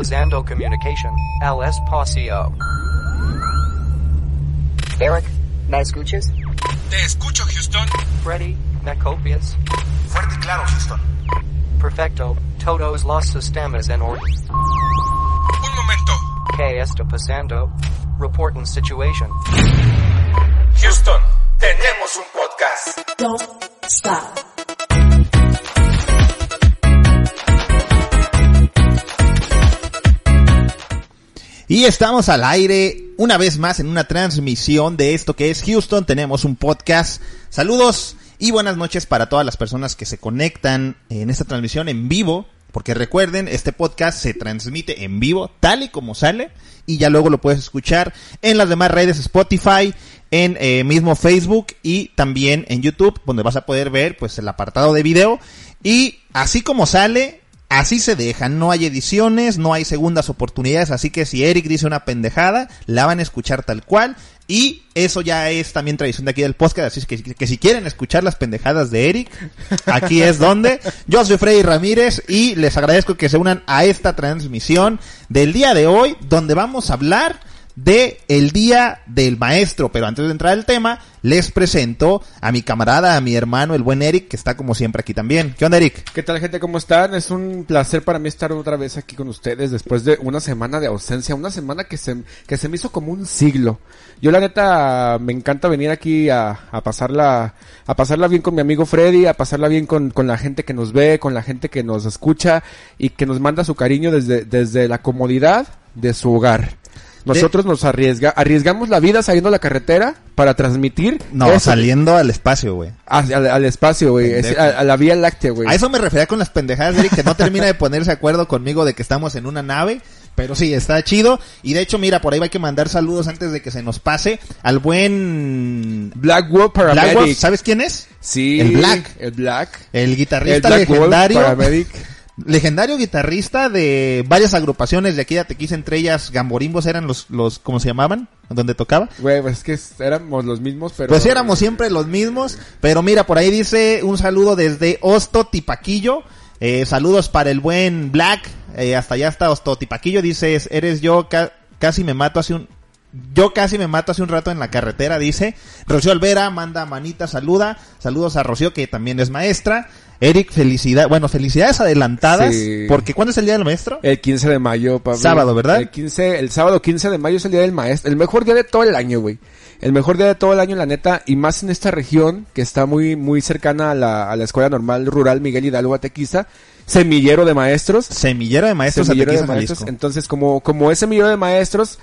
Utilizando Communication, al espacio. Eric, ¿me escuchas? Te escucho, Houston. Freddy, ¿me copias? Fuerte y claro, Houston. Perfecto, todos los sistemas en orden. Un momento. ¿Qué está pasando? Reporting situation. Houston, tenemos un podcast. Don't stop. Y estamos al aire una vez más en una transmisión de esto que es Houston. Tenemos un podcast. Saludos y buenas noches para todas las personas que se conectan en esta transmisión en vivo. Porque recuerden, este podcast se transmite en vivo, tal y como sale, y ya luego lo puedes escuchar en las demás redes Spotify, en eh, mismo Facebook y también en YouTube, donde vas a poder ver pues el apartado de video. Y así como sale, así se deja. No hay ediciones, no hay segundas oportunidades, así que si Eric dice una pendejada, la van a escuchar tal cual. Y eso ya es también tradición de aquí del podcast, así que, que si quieren escuchar las pendejadas de Eric, aquí es donde. Yo soy Freddy Ramírez y les agradezco que se unan a esta transmisión del día de hoy, donde vamos a hablar de el día del maestro. Pero antes de entrar al tema, les presento a mi camarada, a mi hermano, el buen Eric, que está como siempre aquí también. ¿Qué onda, Eric? ¿Qué tal gente? ¿Cómo están? Es un placer para mí estar otra vez aquí con ustedes después de una semana de ausencia, una semana que se, que se me hizo como un siglo. Yo la neta me encanta venir aquí a, pasarla, a pasarla bien con mi amigo Freddy, a pasarla bien con, con la gente que nos ve, con la gente que nos escucha y que nos manda su cariño desde, desde la comodidad de su hogar. Nosotros nos arriesga, arriesgamos la vida saliendo a la carretera para transmitir No, eso, saliendo al espacio, güey. al, al espacio, güey, a, a la vía láctea, güey. A eso me refería con las pendejadas de Eric, que no termina de ponerse acuerdo conmigo de que estamos en una nave. Pero sí, está chido. Y de hecho, mira, por ahí hay que mandar saludos antes de que se nos pase al buen Black Wolf Paramedic. Black Wolf, ¿sabes quién es? Sí. El Black. El Black. El El guitarrista Black Wolf legendario. Paramedic. Legendario guitarrista de varias agrupaciones de aquí de Atequís, entre ellas Gamborimbos eran los, los, ¿cómo se llamaban? Donde tocaba. Güey, pues es que éramos los mismos, pero... Pues éramos siempre los mismos, pero mira, por ahí dice un saludo desde Osto Tipaquillo, eh, saludos para el buen Black, eh, hasta allá está Osto Tipaquillo, dices, eres yo, ca- casi me mato hace un... Yo casi me mato hace un rato en la carretera, dice. Rocío Alvera manda manita, saluda. Saludos a Rocío, que también es maestra. Eric, felicidad, bueno, felicidades adelantadas. Sí. Porque ¿cuándo es el día del maestro? El 15 de mayo, Pablo. Sábado, ¿verdad? El 15, el sábado 15 de mayo es el día del maestro. El mejor día de todo el año, güey. El mejor día de todo el año, la neta. Y más en esta región, que está muy, muy cercana a la, a la Escuela Normal Rural Miguel Hidalgo Atequiza. Semillero de maestros. Semillero de maestros semillero de maestros. Entonces, como, como ese semillero de maestros,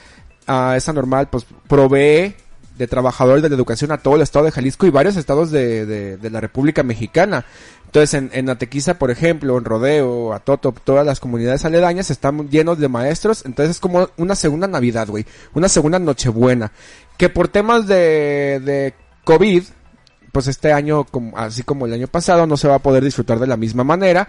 a esa normal, pues provee de trabajadores de la educación a todo el estado de Jalisco y varios estados de, de, la República Mexicana. Entonces, en, en Atequiza, por ejemplo, en Rodeo, Atoto, todas las comunidades aledañas están llenos de maestros. Entonces, es como una segunda Navidad, güey. Una segunda Nochebuena. Que por temas de, de COVID, pues este año, como- así como el año pasado, no se va a poder disfrutar de la misma manera.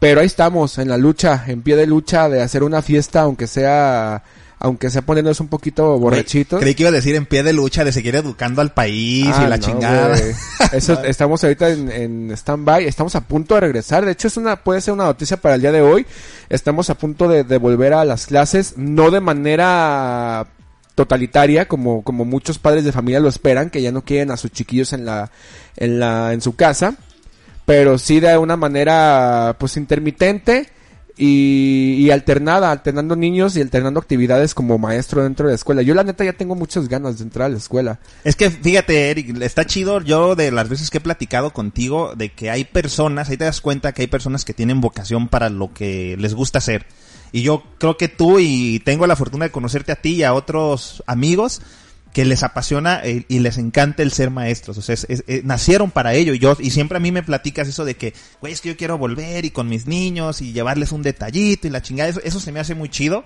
Pero ahí estamos, en la lucha, en pie de lucha de hacer una fiesta, aunque sea, aunque sea poniéndonos un poquito borrachitos. Creí que iba a decir en pie de lucha de seguir educando al país Ah, y la no, chingada. Eso, estamos ahorita en, en stand-by, estamos a punto de regresar. De hecho, es una, puede ser una noticia para el día de hoy. Estamos a punto de, de volver a las clases, no de manera totalitaria, como, como muchos padres de familia lo esperan, que ya no quieren a sus chiquillos en la, en la, en su casa, pero sí de una manera, pues intermitente, y, y alternada, alternando niños y alternando actividades como maestro dentro de la escuela. Yo la neta ya tengo muchas ganas de entrar a la escuela. Es que fíjate, Eric, está chido yo de las veces que he platicado contigo de que hay personas, ahí te das cuenta que hay personas que tienen vocación para lo que les gusta hacer. Y yo creo que tú y tengo la fortuna de conocerte a ti y a otros amigos que les apasiona eh, y les encanta el ser maestros. O sea, es- es- eh, nacieron para ello. Y yo, y siempre a mí me platicas eso de que, güey, es que yo quiero volver y con mis niños y llevarles un detallito y la chingada. Eso, eso se me hace muy chido.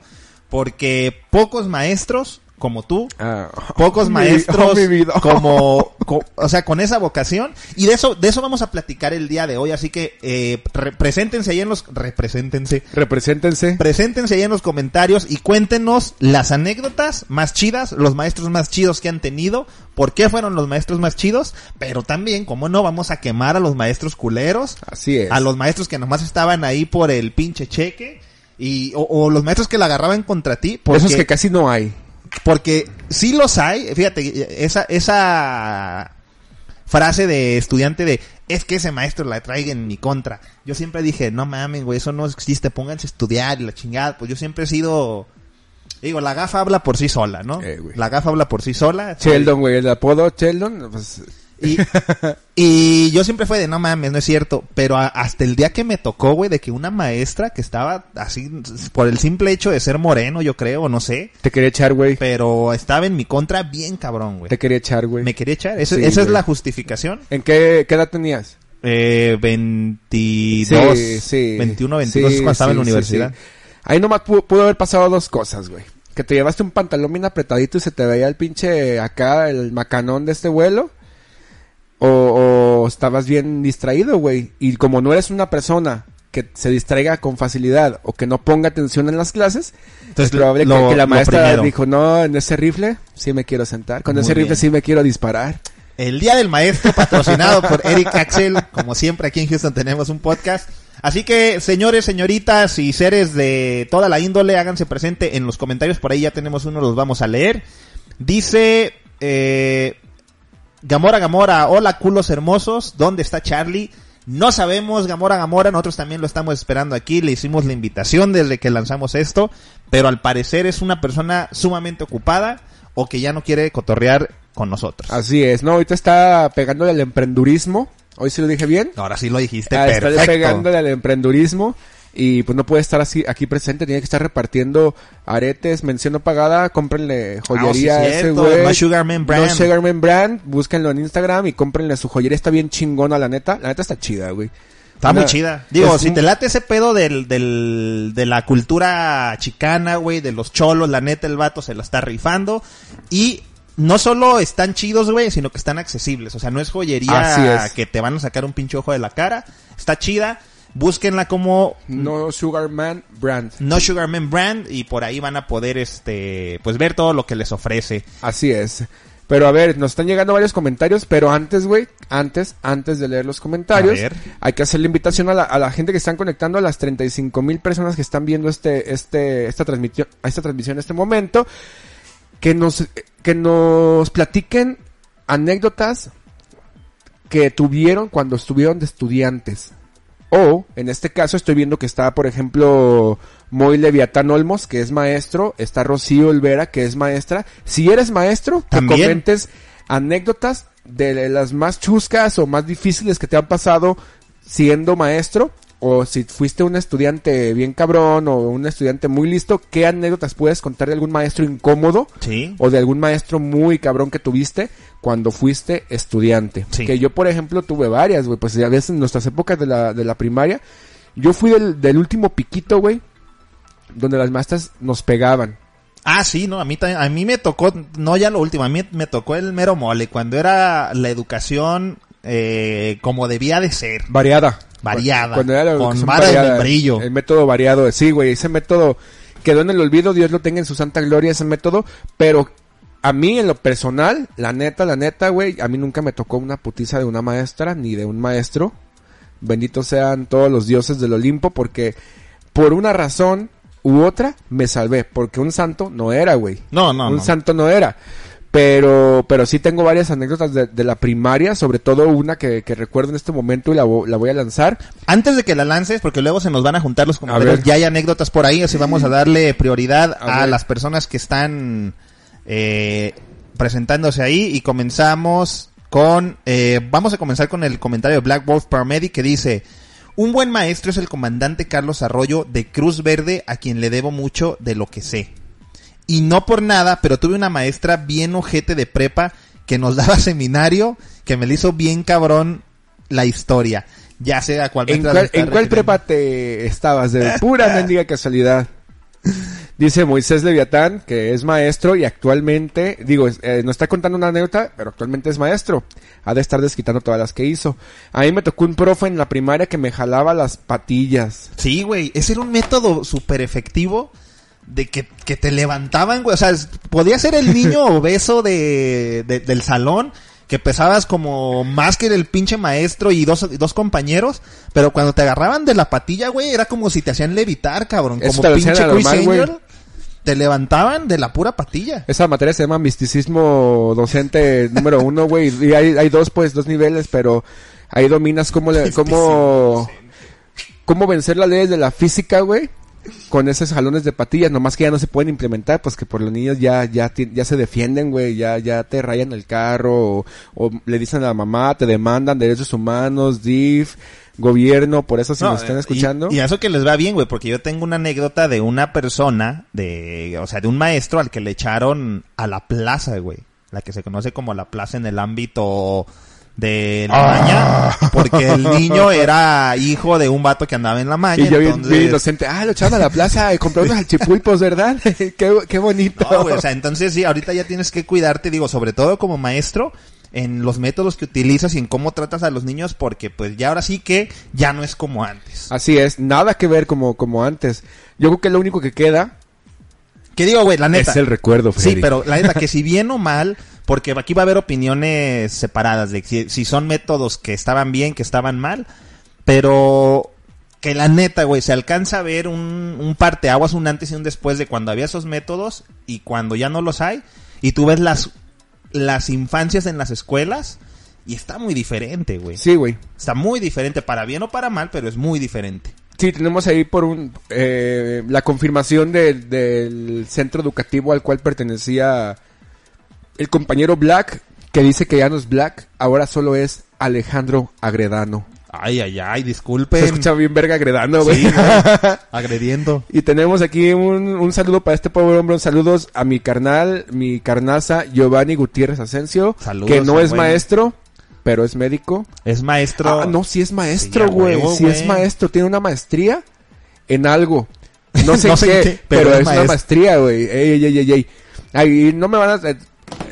Porque pocos maestros como tú Ah, pocos mi- maestros oh, mi vida. como, co- o sea, con esa vocación y de eso, de eso vamos a platicar el día de hoy, así que eh, re- preséntense ahí en los, represéntense, Represéntense. preséntense ahí en los comentarios y cuéntenos las anécdotas más chidas, los maestros más chidos que han tenido, por qué fueron los maestros más chidos, pero también, cómo no, vamos a quemar a los maestros culeros, Así es. a los maestros que nomás estaban ahí por el pinche cheque. Y, o, o los maestros que la agarraban contra ti. Porque, Esos que casi no hay. Porque sí los hay. Fíjate, esa, esa frase de estudiante de es que ese maestro la traiga en mi contra. Yo siempre dije, no mames, güey, eso no existe, pónganse a estudiar y la chingada. Pues yo siempre he sido, digo, la gafa habla por sí sola, ¿no? Eh, la gafa habla por sí sola. Sheldon, güey, el apodo Sheldon, pues... Y, y yo siempre fue de, no mames, no es cierto. Pero a- hasta el día que me tocó, güey, de que una maestra que estaba así, por el simple hecho de ser moreno, yo creo, no sé. Te quería echar, güey. Pero estaba en mi contra bien cabrón, güey. Te quería echar, güey. Me quería echar. ¿Esa, Sí, esa es la justificación? ¿En qué, qué edad tenías? Eh, 22, Sí, sí. 21, 22 Sí, cuando estaba en la universidad. Ahí nomás pudo, pudo haber pasado dos cosas, güey. Que te llevaste un pantalón bien apretadito y se te veía el pinche acá, el macanón de este vuelo. O, o estabas bien distraído, güey. Y como no eres una persona que se distraiga con facilidad o que no ponga atención en las clases, Entonces, es probable que- lo- que, la lo maestra dijo, no, en ese rifle sí me quiero sentar. Con Muy ese rifle sí me quiero disparar. El Día del Maestro, patrocinado por Eric Axel. Como siempre, aquí en Houston tenemos un podcast. Así que, señores, señoritas y seres de toda la índole, háganse presente en los comentarios. Por ahí ya tenemos uno, los vamos a leer. Dice, eh, Gamora Gamora, hola culos hermosos, ¿dónde está Charlie? No sabemos, Gamora Gamora, nosotros también lo estamos esperando aquí, le hicimos la invitación desde que lanzamos esto, pero al parecer es una persona sumamente ocupada o que ya no quiere cotorrear con nosotros. Así es, ¿no? Ahorita está pegándole al emprendurismo. Hoy sí lo dije bien. Ahora sí lo dijiste Ah, está perfecto. pegándole al emprendurismo y pues no puede estar así aquí presente, tiene que estar repartiendo aretes, mención no pagada, cómprenle joyería Ah, a sí, ese güey. No Sugarman Brand. No Sugarman Brand, búsquenlo en Instagram y cómprenle su joyería, está bien chingona la neta, la neta está chida, güey. Está Una- muy chida. Digo, si te late ese pedo del, del, de la cultura chicana, güey, de los cholos, la neta, el vato se la está rifando. Y no solo están chidos, güey, sino que están accesibles. O sea, no es joyería es. que te van a sacar un pinche ojo de la cara. Está chida. Búsquenla como No Sugarman Brand. No Sugarman Brand y por ahí van a poder, este, pues ver todo lo que les ofrece. Así es. Pero a ver, nos están llegando varios comentarios, pero antes, güey, antes, antes de leer los comentarios, hay que hacer la invitación a la, a la gente que están conectando, a las 35 mil personas que están viendo este, este, esta transmisión, esta transmisión en este momento, que nos, que nos platiquen anécdotas que tuvieron cuando estuvieron de estudiantes. O, en este caso, estoy viendo que está, por ejemplo, Moy Leviatán Olmos, que es maestro, está Rocío Olvera, que es maestra. Si eres maestro, También. comentes anécdotas de las más chuscas o más difíciles que te han pasado siendo maestro. O si fuiste un estudiante bien cabrón o un estudiante muy listo, ¿qué anécdotas puedes contar de algún maestro incómodo? Sí. o de algún maestro muy cabrón que tuviste cuando fuiste estudiante. Sí. Que yo, por ejemplo, tuve varias, güey. Pues ya ves en nuestras épocas de la, de la primaria, yo fui del, del último piquito, güey, donde las maestras nos pegaban. Ah, sí, no, a mí también, a mí me tocó, no ya lo último, a mí me tocó el mero mole, cuando era la educación eh, como debía de ser, Variada. Variada, Cuando era la con educación vara de variada, membrillo. El método variado, sí, güey. Ese método quedó en el olvido, Dios lo tenga en su santa gloria, ese método. Pero a mí, en lo personal, la neta, la neta, güey, a mí nunca me tocó una putiza de una maestra ni de un maestro. Benditos sean todos los dioses del Olimpo, porque por una razón u otra me salvé. Porque un santo no era, güey. No, no, un no. santo no era. Pero, pero sí tengo varias anécdotas de, de la primaria, sobre todo una que, que recuerdo en este momento y la, la voy a lanzar. Antes de que la lances, porque luego se nos van a juntar los comentarios, ya hay anécdotas por ahí, así vamos a darle prioridad A las personas que están eh, presentándose ahí y comenzamos con, eh, vamos a comenzar con el comentario de Black Wolf Paramedic que dice, un buen maestro es el comandante Carlos Arroyo de Cruz Verde a quien le debo mucho de lo que sé. Y no por nada, pero tuve una maestra bien ojete de prepa que nos daba seminario, que me le hizo bien cabrón la historia. Ya sé a cuál ¿En cuál, en prepa te estabas? De pura mendiga casualidad. Dice Moisés Leviatán, que es maestro y actualmente, digo, eh, no está contando una anécdota, pero actualmente es maestro. Ha de estar desquitando todas las que hizo. A mí me tocó un profe en la primaria que me jalaba las patillas. Sí, güey, ese era un método súper efectivo de que, que te levantaban, güey. O sea, podía ser el niño obeso de, de- del salón que pesabas como más que el pinche maestro y dos, dos compañeros, pero cuando te agarraban de la patilla, güey, era como si te hacían levitar, cabrón, Eso como pinche Chris normal. Angel. Te levantaban de la pura patilla. Esa materia se llama misticismo docente número uno, güey. Y hay, hay dos, pues, dos niveles, pero ahí dominas cómo, le, cómo, cómo vencer las leyes de la física, güey. Con esos jalones de patillas, nomás que ya no se pueden implementar, pues que por los niños ya, ya, ya se defienden, güey, ya, ya te rayan el carro, o, o le dicen a la mamá, te demandan derechos humanos, DIF, gobierno, por eso si No, nos están escuchando. Y, y eso que les va bien, güey, porque yo tengo una anécdota de una persona, de, o sea, de un maestro al que le echaron a la plaza, güey. La que se conoce como la plaza en el ámbito de la Ah. maña, porque el niño era hijo de un vato que andaba en la maña. y yo bien, entonces... bien inocente, ah, lo echaron a la plaza y compró unos alchipulpos, ¿verdad? qué, qué bonito. No, güey, o sea, entonces sí, ahorita ya tienes que cuidarte, digo, sobre todo como maestro, en los métodos que utilizas y en cómo tratas a los niños, porque pues ya ahora sí que ya no es como antes. Así es, nada que ver como, como antes. Yo creo que lo único que queda ¿Qué digo, güey? La neta. es el recuerdo, Sí, Freddy. pero la neta, que si bien o mal, porque aquí va a haber opiniones separadas de si, si son métodos que estaban bien, que estaban mal, pero que la neta, güey, se alcanza a ver un, un parteaguas, un antes y un después de cuando había esos métodos y cuando ya no los hay, y tú ves las, las infancias en las escuelas, y está muy diferente, güey. Sí, güey. Está muy diferente, para bien o para mal, pero es muy diferente. Sí, tenemos ahí por un eh, la confirmación de- del centro educativo al cual pertenecía el compañero Black, que dice que ya no es Black, ahora solo es Alejandro Agredano. Ay, ay, ay, Se disculpen. escucha bien verga Agredano, güey. Sí. Agrediendo. y tenemos aquí un, un saludo para este pobre hombre, un saludos a mi carnal, mi carnaza Giovanni Gutiérrez Asensio, Saludos, que no es güey. maestro, pero es médico. Es maestro. Ah, no, sí es maestro, Sí, güey. huevo, sí es maestro. Tiene una maestría en algo. No sé, No en sé qué, pero, pero es es una maestría, güey. Ey, ey, ey, ey, ey. Ay, no me van a...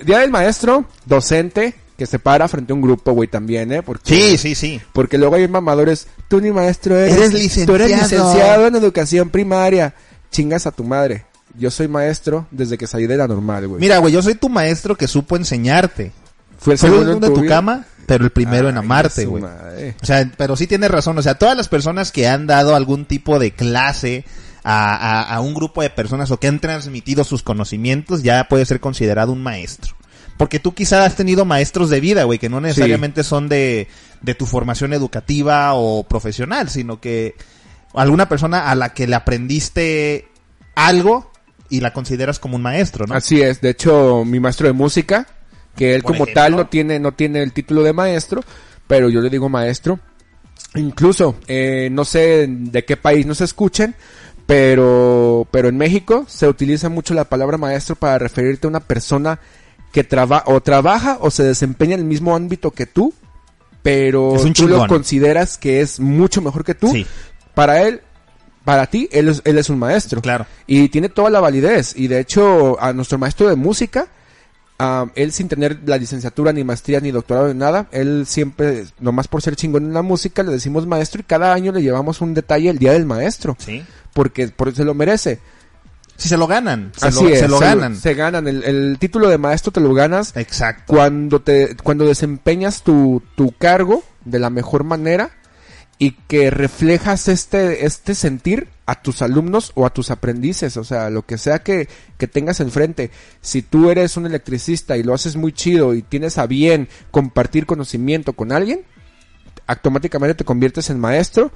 Día del maestro, docente, que se para frente a un grupo, güey, también, ¿eh? Porque, Sí, sí, sí. Porque luego hay mamadores. Tú ni maestro eres. Eres Tú licenciado. eres licenciado en educación primaria. Chingas a tu madre. Yo soy maestro desde que salí de la normal, güey. Mira, güey, yo soy tu maestro que supo enseñarte. Fue el segundo en de tu cama, pero el primero en amarte, güey. O sea, pero sí tienes razón. O sea, todas las personas que han dado algún tipo de clase a, a, a un grupo de personas o que han transmitido sus conocimientos, ya puede ser considerado un maestro. Porque tú quizás has tenido maestros de vida, güey, que no necesariamente son de, de tu formación educativa o profesional, sino que alguna persona a la que le aprendiste algo y la consideras como un maestro, ¿no? Así es, de hecho, mi maestro de música, que él Por como ejemplo. tal no tiene, no tiene el título de maestro, pero yo le digo maestro. Incluso, eh, no sé de qué país nos escuchen, pero, pero en México se utiliza mucho la palabra maestro para referirte a una persona que traba o trabaja o se desempeña en el mismo ámbito que tú, pero tú lo consideras que es mucho mejor que tú. Sí. Para él, para ti, él es, él es un maestro. Claro. Y tiene toda la validez. Y de hecho, a nuestro maestro de música, ah, él sin tener la licenciatura, ni maestría, ni doctorado, ni nada, él siempre, nomás por ser chingón en la música, le decimos maestro y cada año le llevamos un detalle el día del maestro. Sí. Porque, porque se lo merece. Si se lo ganan. Se Así lo, es. se lo ganan. Se ganan. El, el título de maestro te lo ganas Exacto. cuando te, cuando desempeñas tu, tu cargo de la mejor manera y que reflejas este, este sentir a tus alumnos o a tus aprendices, o sea, lo que sea que, que tengas enfrente. Si tú eres un electricista y lo haces muy chido y tienes a bien compartir conocimiento con alguien, automáticamente te conviertes en maestro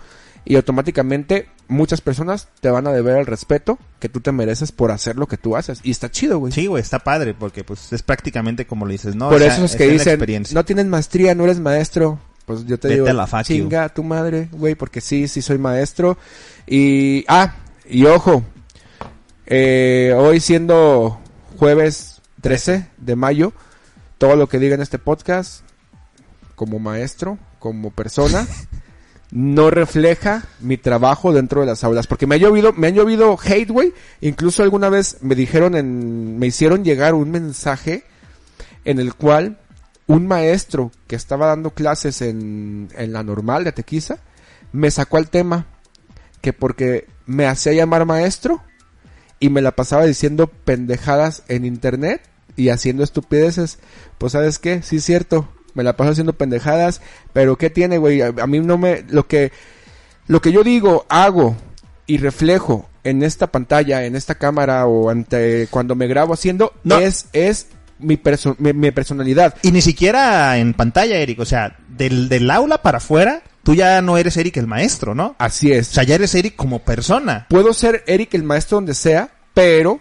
y automáticamente muchas personas te van a deber el respeto que tú te mereces por hacer lo que tú haces. Y está chido, güey. Sí, güey, está padre, porque pues es prácticamente como le dices, ¿no? Por O sea, eso es que dicen, no tienes maestría, no eres maestro. Pues yo te Vete digo, la you. chinga tu madre, güey, porque sí, sí soy maestro. Y, ah, y ojo, eh, hoy siendo jueves 13 de mayo, todo lo que diga en este podcast, como maestro, como persona, no refleja mi trabajo dentro de las aulas. Porque me ha llovido, me han llovido hate, güey. Incluso alguna vez me dijeron en, me hicieron llegar un mensaje en el cual un maestro que estaba dando clases en, en la normal de Tequiza me sacó al tema que porque me hacía llamar maestro y me la pasaba diciendo pendejadas en internet y haciendo estupideces. Pues sabes qué, sí es cierto, me la paso haciendo pendejadas, pero ¿qué tiene, güey? A, a mí no me, lo que, lo que yo digo, hago y reflejo en esta pantalla, en esta cámara o ante cuando me grabo haciendo, No. es, es mi, perso- mi, mi personalidad. Y ni siquiera en pantalla, Eric. O sea, del, del aula para afuera, tú ya no eres Eric el maestro, ¿no? Así O es. sea, ya eres Eric como persona. Puedo ser Eric el maestro donde sea, pero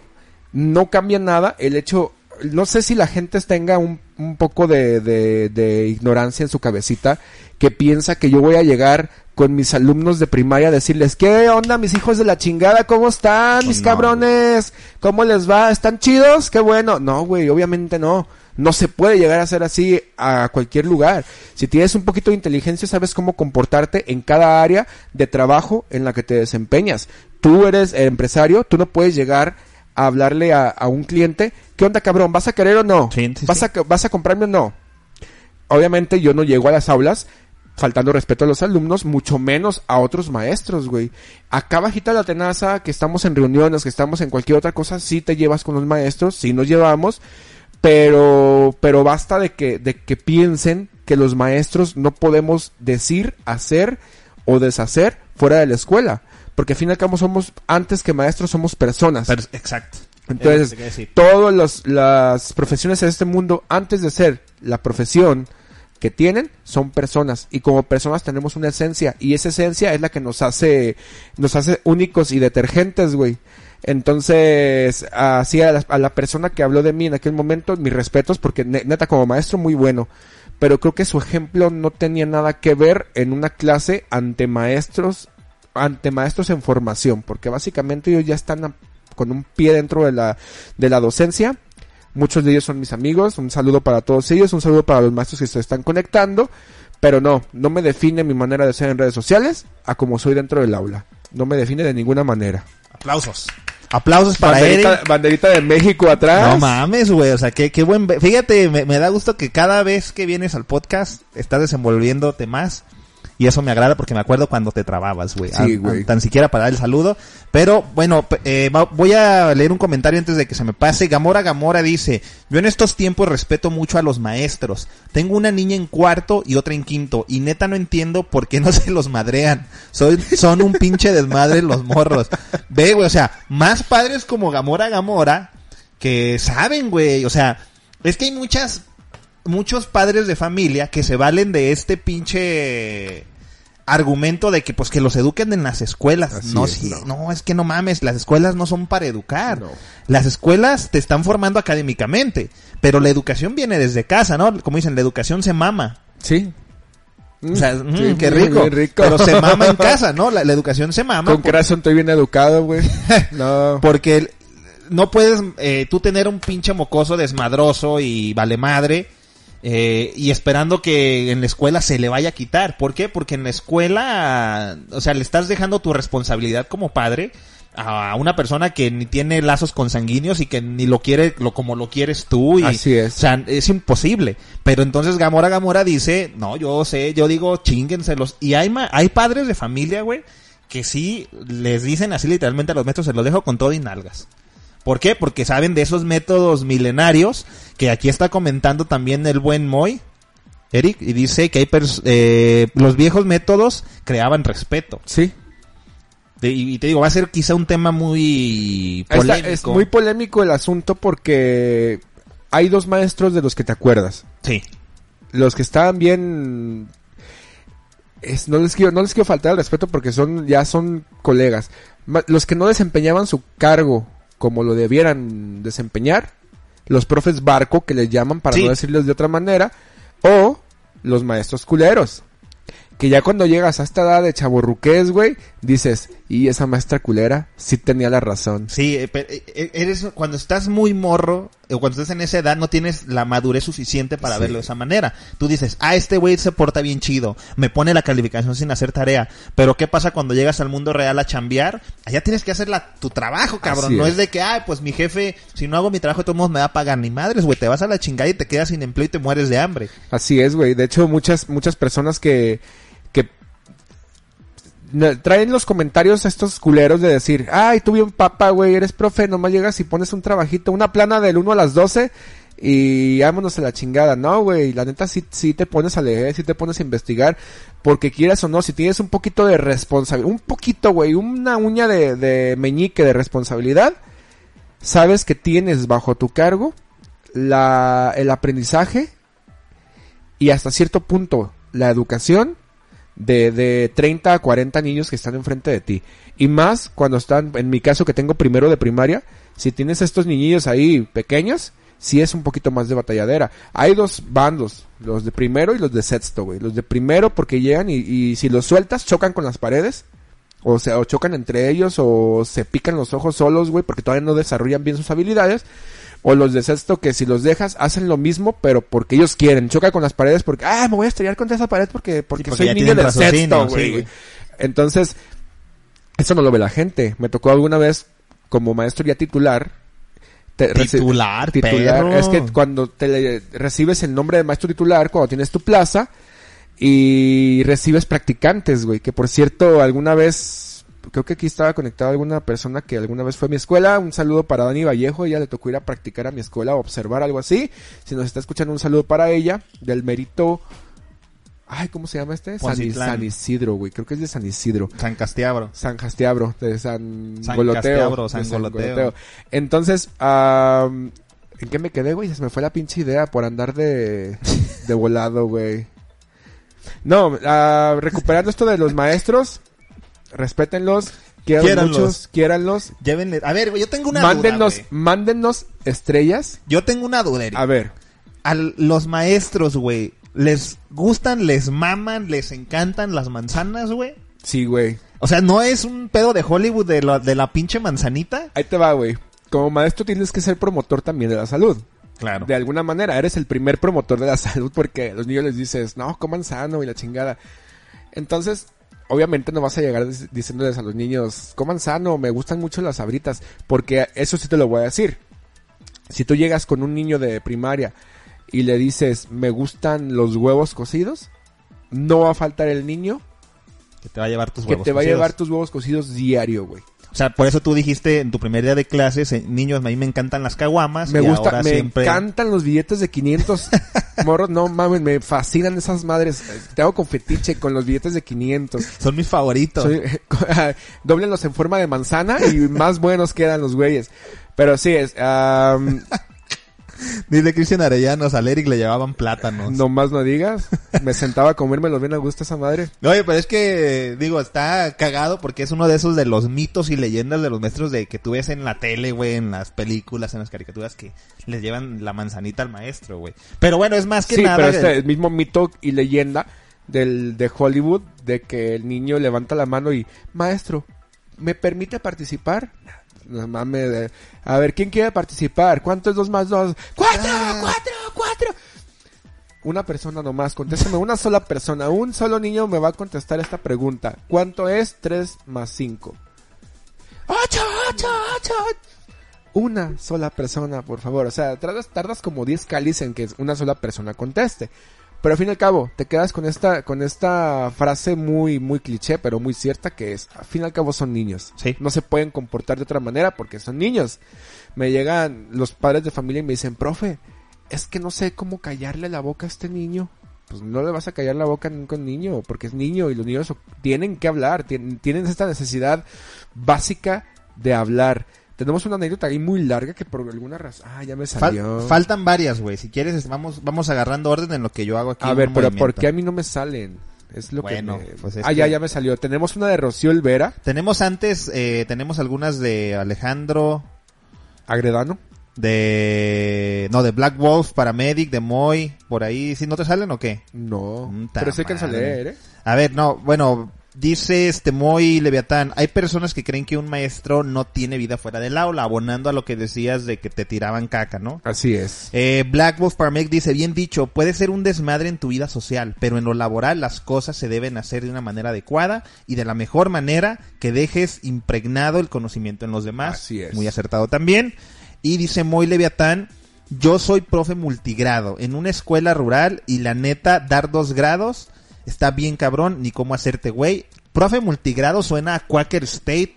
no cambia nada el hecho, no sé si la gente tenga un, un poco de, de, de ignorancia en su cabecita, que piensa que yo voy a llegar con mis alumnos de primaria decirles, ¿qué onda mis hijos de la chingada? ¿Cómo están mis no, cabrones? ¿Cómo les va? ¿Están chidos? Qué bueno. No, güey, obviamente no. No se puede llegar a ser así a cualquier lugar. Si tienes un poquito de inteligencia, sabes cómo comportarte en cada área de trabajo en la que te desempeñas. Tú eres empresario, tú no puedes llegar a hablarle a, a un cliente, ¿qué onda cabrón? ¿Vas a querer o no? Sí, sí, ¿Vas. A, ¿Vas a comprarme o no? Obviamente yo no llego a las aulas faltando respeto a los alumnos, mucho menos a otros maestros, güey. Acá bajita la tenaza, que estamos en reuniones, que estamos en cualquier otra cosa, sí te llevas con los maestros, sí nos llevamos, pero, pero basta de que, de que piensen que los maestros no podemos decir, hacer o deshacer fuera de la escuela. Porque al fin y al cabo somos, antes que maestros, somos personas. Pero- exacto. Entonces, todas los- las profesiones en este mundo, antes de ser la profesión que tienen, son personas. Y como personas tenemos una esencia. Y esa esencia es la que nos hace, nos hace únicos y detergentes, güey. Entonces, así a la, a la persona que habló de mí en aquel momento, mis respetos, porque ne- neta como maestro muy bueno. Pero creo que su ejemplo no tenía nada que ver en una clase ante maestros, ante maestros en formación, porque básicamente ellos ya están con un pie dentro de la, de la docencia. Muchos de ellos son mis amigos. Un saludo para todos ellos. Un saludo para los maestros que se están conectando. Pero no, no me define mi manera de ser en redes sociales a como soy dentro del aula. No me define de ninguna manera. Aplausos. Aplausos para Banderita, Eric. banderita de México atrás. No mames, güey, o sea, qué, qué buen... ve- Fíjate, me, me da gusto que cada vez que vienes al podcast estás desenvolviéndote más. Y eso me agrada porque me acuerdo cuando te trababas, güey. Sí, An- güey. an- Tan siquiera para dar el saludo. Pero, bueno, eh, voy a leer un comentario antes de que se me pase. Gamora Gamora dice, yo en estos tiempos respeto mucho a los maestros. Tengo una niña en cuarto y otra en quinto. Y neta no entiendo por qué no se los madrean. Son, son un pinche desmadre los morros. Ve, güey, o sea, más padres como Gamora Gamora que saben, güey. O sea, es que hay muchas, muchos padres de familia que se valen de este pinche argumento de que pues que los eduquen en las escuelas. Así no, es, sí, no. no. es que no mames, las escuelas no son para educar. No. Las escuelas te están formando académicamente, pero la educación viene desde casa, ¿no? Como dicen, la educación se mama. Sí. O sea, Mm, mm, sí, qué rico. rico. Pero se mama en casa, ¿no? La, la educación se mama. Con por- razón estoy bien educado, güey. No. porque el- no puedes eh, tú tener un pinche mocoso desmadroso y vale madre eh, y esperando que en la escuela se le vaya a quitar. ¿Por qué? Porque en la escuela, o sea, le estás dejando tu responsabilidad como padre a una persona que ni tiene lazos consanguíneos y que ni lo quiere lo como lo quieres tú y Así es. o sea es imposible pero entonces Gamora Gamora dice no yo sé yo digo chinguenselos y hay ma- hay padres de familia güey que sí les dicen así literalmente a los metros se los dejo con todo y nalgas ¿Por qué? Porque saben de esos métodos milenarios que aquí está comentando también el buen Moy, Eric, y dice que hay pers- eh, los viejos métodos creaban respeto. Sí. De- y, te digo, va a ser quizá un tema muy polémico. es muy polémico el asunto porque hay dos maestros de los que te acuerdas. sí, Los que estaban bien... Es, no les quiero, no les quiero faltar el respeto porque son, ya son colegas. Los que no desempeñaban su cargo como lo debieran desempeñar, los profes barco que les llaman para Sí. no decirles de otra manera, o los maestros culeros. Que ya cuando llegas a esta edad de chaborruqués, güey, dices, y esa maestra culera sí tenía la razón. sí, eh, pe- eh, eres cuando estás muy morro o cuando estás en esa edad no tienes la madurez suficiente para Sí. verlo de esa manera. Tú dices, ah, este güey se porta bien chido, me pone la calificación sin hacer tarea. Pero ¿qué pasa cuando llegas al mundo real a chambear? Allá tienes que hacer la, tu trabajo, cabrón. Así no es. es de que, ah, pues mi jefe, si no hago mi trabajo, de todos modos me va a pagar. Ni madres, güey, te vas a la chingada y te quedas sin empleo y te mueres de hambre. Así es, güey. De hecho, muchas, muchas personas que, traen los comentarios estos culeros de decir, ay, tú bien papa, güey, eres profe, nomás llegas y pones un trabajito, una plana del 1 a las 12 y vámonos a la chingada. No, güey, la neta sí, sí te pones a leer, sí te pones a investigar, porque quieras o no, si tienes un poquito de responsabilidad, un poquito, güey, una uña de, de meñique de responsabilidad, sabes que tienes bajo tu cargo la, el aprendizaje y hasta cierto punto la educación de, de 30 a 40 niños que están enfrente de ti. Y más cuando están, en mi caso que tengo primero de primaria, si tienes estos niñillos ahí pequeños, sí es un poquito más de batalladera. Hay dos bandos, los de primero y los de sexto, güey. Los de primero porque llegan y, y si los sueltas chocan con las paredes. O sea, o chocan entre ellos o se pican los ojos solos, güey, porque todavía no desarrollan bien sus habilidades. O los de sexto que si los dejas hacen lo mismo, pero porque ellos quieren. Choca con las paredes porque, ah, me voy a estrellar contra esa pared porque, porque, porque soy niño de sexto, güey. Entonces, eso no lo ve la gente. Me tocó alguna vez como maestro ya titular. te- Titular, titular. perro. Es que cuando te le- recibes el nombre de maestro titular, cuando tienes tu plaza y recibes practicantes, güey. Que por cierto, alguna vez, creo que aquí estaba conectada alguna persona que alguna vez fue a mi escuela. Un saludo para Dani Vallejo. Ella le tocó ir a practicar a mi escuela o observar algo así. Si nos está escuchando, un saludo para ella. Del mérito. Ay, ¿cómo se llama este? San, Isidro, güey. Creo que es de San Isidro. San Castiabro. San Castiabro, de San, San Goloteo. Castiabro, San Goloteo. Entonces, ¿en qué me quedé, güey? Se me fue la pinche idea por andar de, de volado, güey. No, ah, recuperando esto de los maestros, respétenlos, quieran Quiéranlos. muchos, quiéranlos. Llévenle. A ver, güey, yo tengo una Mándennos, duda, güey. mándennos estrellas. Yo tengo una duda, Eric. A ver, A los maestros, güey, ¿les gustan, les maman, les encantan las manzanas, güey? sí, güey. O sea, ¿no es un pedo de Hollywood de, la- de la pinche manzanita? Ahí te va, güey. Como maestro tienes que ser promotor también de la salud. Claro. De alguna manera, eres el primer promotor de la salud porque a los niños les dices, no, coman sano y la chingada. Entonces, obviamente no vas a llegar dic- diciéndoles a los niños, coman sano, me gustan mucho las sabritas, porque eso sí te lo voy a decir. Si tú llegas con un niño de primaria y le dices, me gustan los huevos cocidos, no va a faltar el niño Que te va a llevar tus que huevos te va a llevar tus huevos cocidos diario, güey. O sea, por eso tú dijiste en tu primer día de clases, eh, niños, a mí me encantan las caguamas. Me y gusta, ahora me siempre... encantan los billetes de 500. Morros, no mames, me fascinan esas madres. Te hago con fetiche con los billetes de 500. Son mis favoritos. Soy, doblenlos en forma de manzana y más buenos quedan los güeyes. Pero sí, es, am, Dice Cristian Arellanos, al Eric le llevaban plátanos. no más no digas. Me sentaba a comérmelo bien a gusto esa madre. Oye, pero es que, digo, está cagado porque es uno de esos de los mitos y leyendas de los maestros de que tú ves en la tele, güey, en las películas, en las caricaturas, que les llevan la manzanita al maestro, güey. Pero bueno, es más que Sí, nada... pero este el mismo mito y leyenda del, de Hollywood de que el niño levanta la mano y, maestro, ¿me permite participar? No mames, eh, a ver, ¿quién quiere participar? ¿Cuánto es dos más dos? ¡Cuatro, Ah. cuatro, cuatro! Una persona nomás, contéstame, una sola persona, un solo niño me va a contestar esta pregunta. ¿Cuánto es tres más cinco? ¡Ocho, ocho, ocho! Una sola persona, por favor. O sea, tardas, tardas como 10 calis en que una sola persona conteste. Pero al fin y al cabo, te quedas con esta, con esta frase muy, muy cliché, pero muy cierta que es, al fin y al cabo son niños. Sí. No se pueden comportar de otra manera porque son niños. Me llegan los padres de familia y me dicen, profe, es que no sé cómo callarle la boca a este niño. Pues no le vas a callar la boca nunca a un niño, porque es niño y los niños tienen que hablar, tienen, tienen esta necesidad básica de hablar. Tenemos una anécdota ahí muy larga que por alguna razón... Ah, ya me Fal- salió. faltan varias, güey. Si quieres, vamos, vamos agarrando orden en lo que yo hago aquí. a ver, pero ¿por movimiento. qué a mí no me salen? Es lo Bueno, que me... pues es ah, ya, que- ya me salió. Tenemos una de Rocío Olvera, Tenemos antes, eh, tenemos algunas de Alejandro, Agredano. de... No, de Black Wolf, Paramedic, de Moy, por ahí. ¿Sí no te salen o qué? No, Puta pero sé que a leer, ¿eh? A ver, no, bueno, dice este Moy Leviatán, hay personas que creen que un maestro no tiene vida fuera del aula, abonando a lo que decías de que te tiraban caca, ¿no? Así es. Eh, Black Wolf Paramedic dice, bien dicho, puede ser un desmadre en tu vida social, pero en lo laboral las cosas se deben hacer de una manera adecuada y de la mejor manera que dejes impregnado el conocimiento en los demás. Así es. Muy acertado también. Y dice Moy Leviatán, yo soy profe multigrado en una escuela rural y la neta, dar dos grados está bien cabrón, ni cómo hacerte güey. Profe multigrado suena a Quaker State.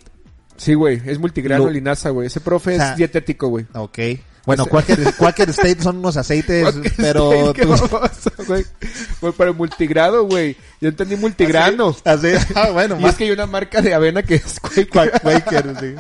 Sí, güey, es multigrano Lo- linaza, güey. Ese profe O sea, es dietético, güey. Ok. Bueno, Quaker, Quaker State son unos aceites, Quaker pero State, qué tú- güey. Para el multigrado, güey. Yo entendí multigrano. así, ah, bueno, Y más es que hay una marca de avena que es Quaker. Qua- Quaker, sí.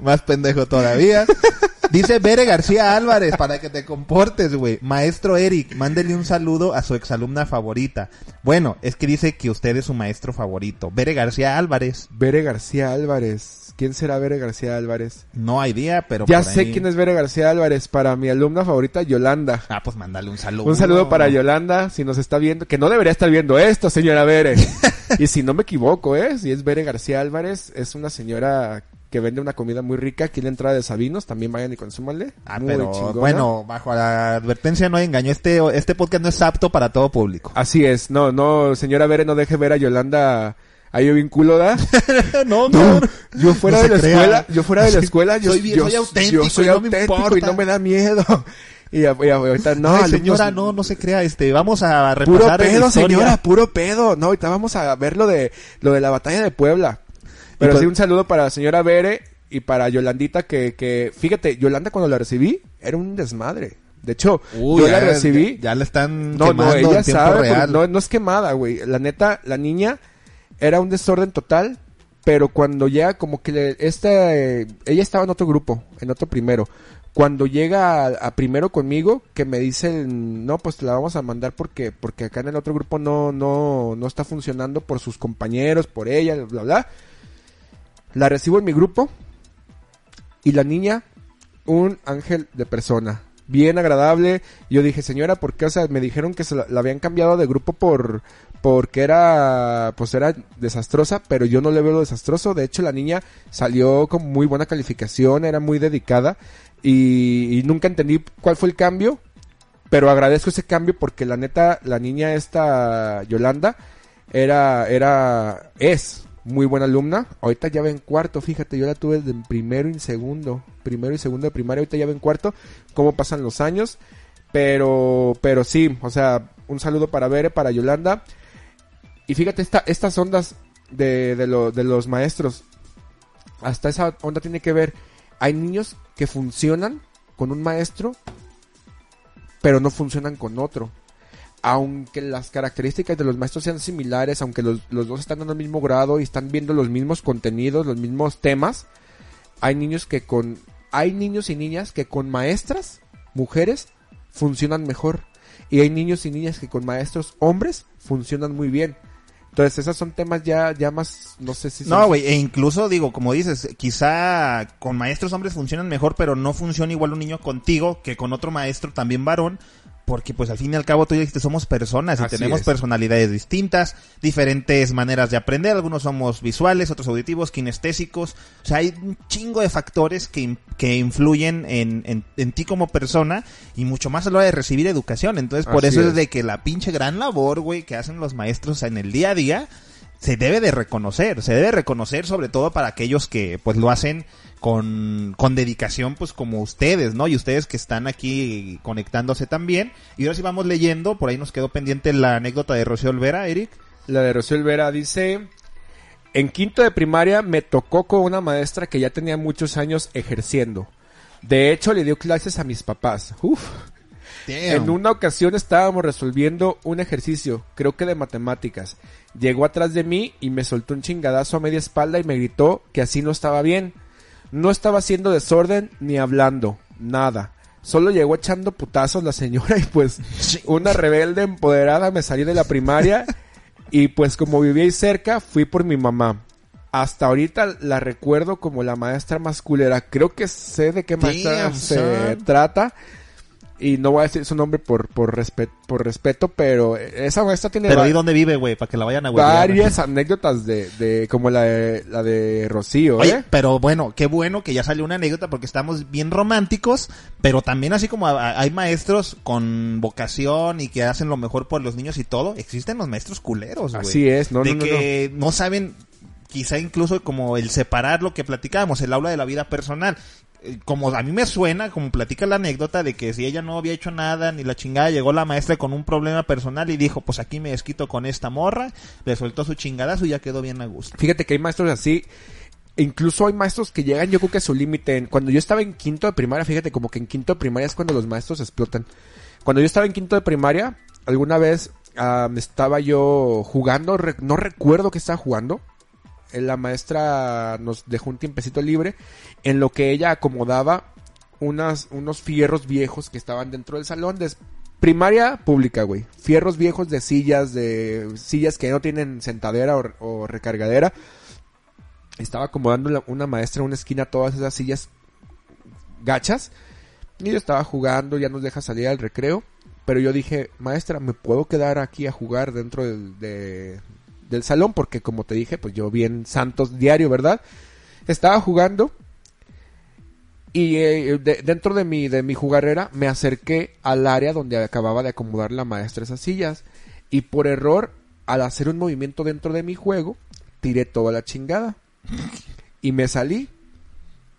Más pendejo todavía. Dice Bere García Álvarez, para que te comportes, güey. Maestro Eric, mándele un saludo a su exalumna favorita. Bueno, es que dice que usted es su maestro favorito. Bere García Álvarez. Bere García Álvarez. ¿Quién será Bere García Álvarez? No hay día, pero Ya por sé ahí- quién es Bere García Álvarez. Para mi alumna favorita, Yolanda. Ah, pues mándale un saludo. Un saludo para Yolanda, si nos está viendo, que no debería estar viendo esto, señora Bere. y si no me equivoco, ¿eh? Si es Bere García Álvarez, es una señora que vende una comida muy rica aquí en la entrada de Sabinos, también vayan y consúmanle. Ah, Muy pero chingona. bueno, bajo la advertencia no hay engaño. Este, este podcast no es apto para todo público. Así es, no, no, señora Bere, no deje ver a Yolanda ahí bien culo, ¿da? no, No, yo fuera No de la crea. escuela, yo fuera de la escuela, yo Soy bien- yo, soy auténtico yo soy y no me auténtico y no me da miedo. Y, ahorita no, Ay, alumnos- señora, no, no se crea. Este, vamos a Puro repasar la pedo, señora, puro pedo. No, ahorita vamos a ver lo de, lo de la batalla de Puebla. Pero pues- sí, un saludo para la señora Bere y para Yolandita que, que, fíjate, Yolanda cuando la recibí era un desmadre. De hecho, Uy, yo ya, la recibí. Ya, ya la están no, no, quemando ella en tiempo sabe, porque real. no, no es quemada, güey. La neta, la niña era un desorden total, pero cuando llega como que le, esta, eh, ella estaba en otro grupo, en otro primero. Cuando llega a, a primero conmigo, que me dicen, no, pues te la vamos a mandar porque, porque acá en el otro grupo no, no, no está funcionando por sus compañeros, por ella, bla, bla. La recibo en mi grupo y la niña, un ángel de persona. Bien agradable. Yo dije, señora, ¿por qué? O sea, me dijeron que se la, habían cambiado de grupo por, porque era, pues era desastrosa, pero yo no le veo lo desastroso. De hecho, la niña salió con muy buena calificación, era muy dedicada y, y nunca entendí cuál fue el cambio. Pero agradezco ese cambio porque la neta, la niña esta, Yolanda, era, era, es muy buena alumna. Ahorita ya va en cuarto, fíjate, yo la tuve en primero y segundo. Primero y segundo de primaria, ahorita ya va en cuarto. Cómo pasan los años. Pero, pero sí, o sea, un saludo para Bere, para Yolanda. Y fíjate, esta, estas ondas de, de, de los maestros, hasta esa onda tiene que ver. Hay niños que funcionan con un maestro, pero no funcionan con otro. Aunque las características de los maestros sean similares, aunque los, los dos están en el mismo grado y están viendo los mismos contenidos, los mismos temas, hay niños que con, hay niños y niñas que con maestras, mujeres, funcionan mejor. Y hay niños y niñas que con maestros hombres funcionan muy bien. Entonces, esos son temas ya, ya más, no sé si son- No, güey, e incluso digo, como dices, quizá con maestros hombres funcionan mejor, pero no funciona igual un niño contigo que con otro maestro también varón, porque pues al fin y al cabo tú ya dijiste, somos personas y Así tenemos es. personalidades distintas, diferentes maneras de aprender, algunos somos visuales, otros auditivos, kinestésicos, o sea, hay un chingo de factores que, que influyen en, en, en ti como persona y mucho más a la hora de recibir educación, entonces por Así eso es es. de que la pinche gran labor, güey, que hacen los maestros en el día a día, se debe de reconocer, se debe reconocer sobre todo para aquellos que pues lo hacen con, con dedicación pues como ustedes, ¿no? Y ustedes que están aquí conectándose también. Y ahora sí vamos leyendo, por ahí nos quedó pendiente la anécdota de Rocío Olvera, Eric. La de Rocío Olvera dice, en quinto de primaria me tocó con una maestra que ya tenía muchos años ejerciendo. De hecho, le dio clases a mis papás. Uf. En una ocasión estábamos resolviendo un ejercicio, creo que de matemáticas. Llegó atrás de mí y me soltó un chingadazo a media espalda y me gritó que así no estaba bien. No estaba haciendo desorden ni hablando, nada. Solo llegó echando putazos la señora y pues una rebelde empoderada me salí de la primaria y pues como vivía ahí cerca fui por mi mamá. Hasta ahorita la recuerdo como la maestra más culera. Creo que sé de qué maestra Damn, se son. trata. Y no voy a decir su nombre por, por, respe- por respeto, pero esa maestra tiene Pero ahí dónde vive, güey, para que la vayan a huevear. varias anécdotas de, de como la de, la de Rocío, Oye, ¿eh? pero bueno, qué bueno que ya salió una anécdota porque estamos bien románticos, pero también así como hay maestros con vocación y que hacen lo mejor por los niños y todo, existen los maestros culeros, güey. Así es, no, de no, no, que no. saben, quizá incluso como el separar lo que platicábamos, el aula de la vida personal. Como a mí me suena, como platica la anécdota de que si ella no había hecho nada ni la chingada, llegó la maestra con un problema personal y dijo, pues aquí me desquito con esta morra, le soltó su chingadazo y ya quedó bien a gusto. Fíjate que hay maestros así. Incluso hay maestros que llegan, yo creo que a su límite. Cuando yo estaba en quinto de primaria, fíjate, como que en quinto de primaria es cuando los maestros explotan. Cuando yo estaba en quinto de primaria, alguna vez estaba yo jugando, no recuerdo qué estaba jugando. La maestra nos dejó un tiempecito libre en lo que ella acomodaba unos fierros viejos que estaban dentro del salón de primaria pública, güey. Fierros viejos de sillas, de sillas que no tienen sentadera o, o recargadera. Estaba acomodando la- una maestra en una esquina todas esas sillas gachas. Y yo estaba jugando, ya nos deja salir al recreo. Pero yo dije, maestra, ¿me puedo quedar aquí a jugar dentro de- del salón? Porque como te dije, pues yo vi en Santos diario, ¿verdad? Estaba jugando. Y eh, de- dentro de mi, de mi jugarrera me acerqué al área donde acababa de acomodar la maestra esas sillas. Y por error, al hacer un movimiento dentro de mi juego, tiré toda la chingada. Y me salí.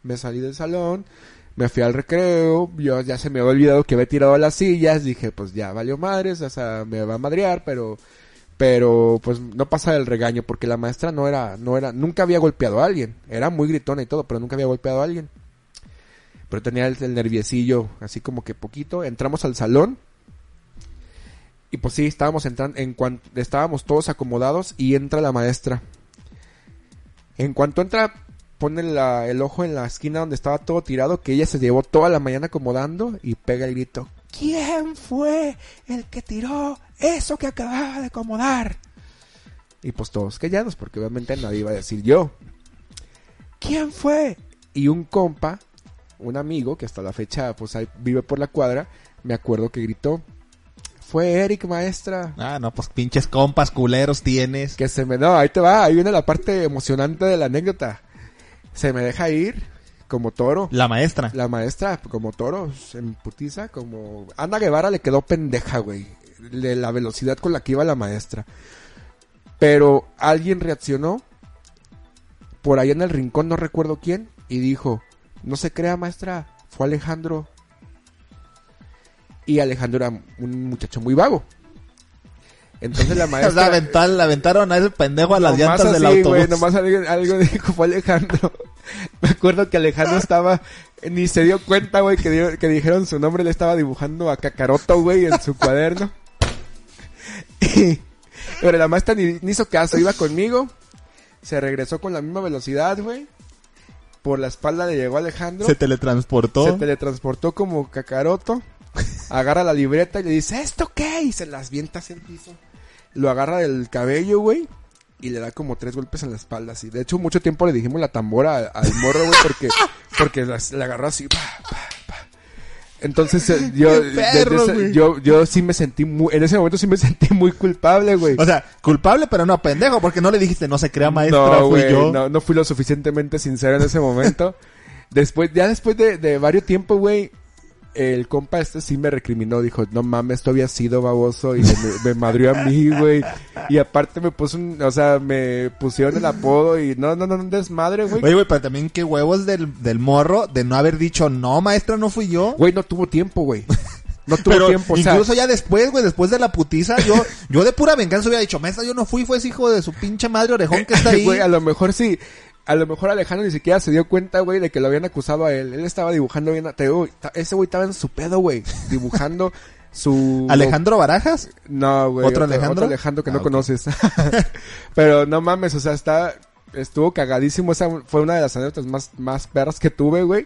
Me salí del salón. Me fui al recreo. Yo ya se me había olvidado que había tirado las sillas. Dije, pues ya valió madres. O sea, me va a madrear, pero. Pero pues no pasa el regaño porque la maestra no era, no era, nunca había golpeado a alguien. Era muy gritona y todo, pero nunca había golpeado a alguien. Pero tenía el, el así como que poquito. Entramos al salón. Y pues sí, estábamos entrando, en cuanto, estábamos todos acomodados y entra la maestra. En cuanto entra, pone el ojo en la esquina donde estaba todo tirado, que ella se llevó toda la mañana acomodando y pega el grito. ¿Quién fue el que tiró eso que acababa de acomodar? Y pues todos callados, porque obviamente nadie iba a decir yo. ¿Quién fue? Y un compa, un amigo que hasta la fecha pues ahí vive por la cuadra, me acuerdo que gritó, fue Eric maestra. Ah, no, pues pinches compas culeros tienes. Que se me... No, ahí te va, ahí viene la parte emocionante de la anécdota. Se me deja ir como toro. La maestra. La maestra, como toro, en putiza, como... Ana Guevara le quedó pendeja, güey. De la velocidad con la que iba la maestra. Pero alguien reaccionó. Por ahí en el rincón, no recuerdo quién. Y dijo, no se crea maestra, fue Alejandro. Y Alejandro era un muchacho muy vago. Entonces la O sea, maestra... aventar- aventaron a ese pendejo a las llantas del así, autobús. güey, nomás algo, algo dijo, fue Alejandro. Me acuerdo que Alejandro estaba, ni se dio cuenta, güey, que, dio- que dijeron su nombre, le estaba dibujando a Cacaroto, güey, en su cuaderno. Y- pero la maestra ni, ni hizo caso, iba conmigo, se regresó con la misma velocidad, güey. Por la espalda le llegó Alejandro. Se teletransportó. Se teletransportó como cacaroto. Agarra la libreta y le dice, ¿esto qué? Y se las vienta hacia el piso. Lo agarra del cabello, güey. Y le da como tres golpes en la espalda, así. De hecho, mucho tiempo le dijimos la tambora al, al morro, güey, porque, porque le agarró así, pa, pa, pa. Entonces, eh, yo, ese- yo, yo sí me sentí muy, en ese momento sí me sentí muy culpable, güey. O sea, culpable pero no pendejo, porque no le dijiste no se crea maestra, no, fui güey, yo. no, no fui lo suficientemente sincero en ese momento. después, ya después de, de varios tiempos, güey, el compa este sí me recriminó, dijo, no mames, esto había sido baboso y me, me madrió a mí, güey. Y aparte me puso un, o sea, me pusieron el apodo y no, no, no, un desmadre, güey. Oye, güey, pero también qué huevos del, del morro de no haber dicho, no, maestra, no fui yo. Güey, no tuvo tiempo, güey. No tuvo Pero tiempo, o sea, incluso ya después, güey, después de la putiza, yo, yo de pura venganza hubiera dicho, maestra, yo no fui, fue ese hijo de su pinche madre orejón que está ahí. Güey, a lo mejor sí. A lo mejor Alejandro ni siquiera se dio cuenta, güey, de que lo habían acusado a él. Él estaba dibujando bien. Te digo, ese güey estaba en su pedo, güey. Dibujando su... Alejandro Barajas. No, güey. ¿Otro Alejandro? Otro Alejandro que Ah, no conoces. Pero no mames, o sea, está... Estuvo cagadísimo. Esa fue una de las anécdotas más, más perras que tuve, güey.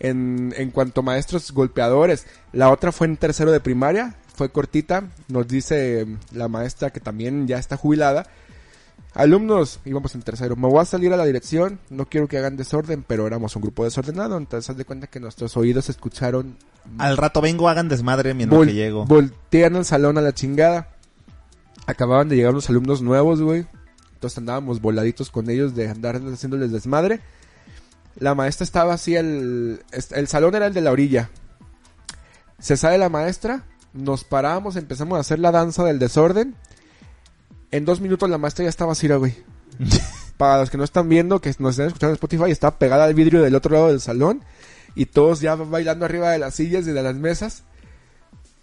En, en cuanto a maestros golpeadores. La otra fue en tercero de primaria. Fue cortita. Nos dice la maestra que también ya está jubilada. Alumnos, íbamos en tercero. Me voy a salir a la dirección. No quiero que hagan desorden, pero éramos un grupo desordenado. Entonces, haz de cuenta que nuestros oídos escucharon. Al rato vengo, hagan desmadre mientras vol- que llego. Voltean el salón a la chingada. Acababan de llegar unos alumnos nuevos, güey. Entonces andábamos voladitos con ellos de andar haciéndoles desmadre. La maestra estaba así, el, el salón era el de la orilla. Se sale la maestra, nos paramos, empezamos a hacer la danza del desorden. En dos minutos la maestra ya estaba así, güey. Para los que no están viendo, que nos están escuchando en Spotify, está pegada al vidrio del otro lado del salón. Y todos ya bailando arriba de las sillas y de las mesas.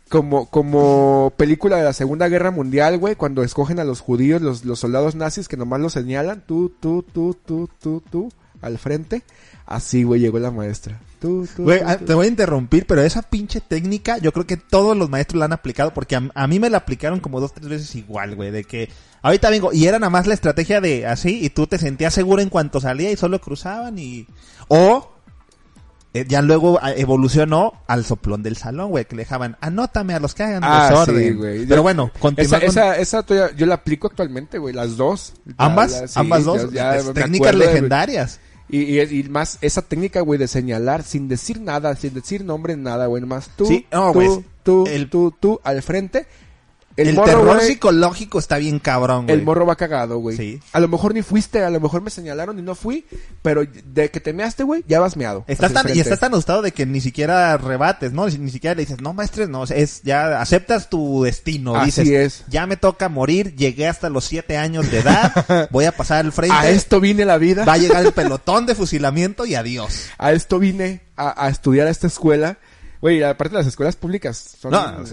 Como, como película de la Segunda Guerra Mundial, güey, cuando escogen a los judíos, los, los soldados nazis que nomás los señalan, tú, tú, tú, tú, tú, tú. al frente. Así, güey, llegó la maestra. Tú, tú, Güey, tú, ah, te voy a interrumpir, pero esa pinche técnica yo creo que todos los maestros la han aplicado porque a, a mí me la aplicaron como dos, tres veces igual, güey, de que ahorita vengo y era nada más la estrategia de así y tú te sentías seguro en cuanto salía y solo cruzaban y... O eh, ya luego ah, evolucionó al soplón del salón, güey, que le dejaban, anótame a los que hagan Ah, desorden. sí, güey. Pero bueno, Esa, continúa con- esa, esa yo la aplico actualmente, güey, las dos. ambas, La- la- sí, ambas dos, ya- ya técnicas acuerdo legendarias. Y, y, y más esa técnica, güey, de señalar sin decir nada, sin decir nombre, nada, güey, nomás tú, Sí, no, tú, tú, el- tú, tú, al frente. El, morro, terror güey, psicológico está bien cabrón, güey. El morro va cagado, güey. Sí. A lo mejor ni fuiste, a lo mejor me señalaron y no fui, pero de que te measte, güey, ya vas meado. Estás tan, y estás tan asustado de que ni siquiera rebates, ¿no? Ni, ni siquiera le dices, no, maestres, no, es, ya aceptas tu destino. Así dices, es. ya me toca morir, llegué hasta los siete años de edad, voy a pasar al frente, A esto vine la vida. va a llegar el pelotón de fusilamiento y adiós. A esto vine a, a estudiar a esta escuela. Güey, aparte las escuelas públicas. Son, No,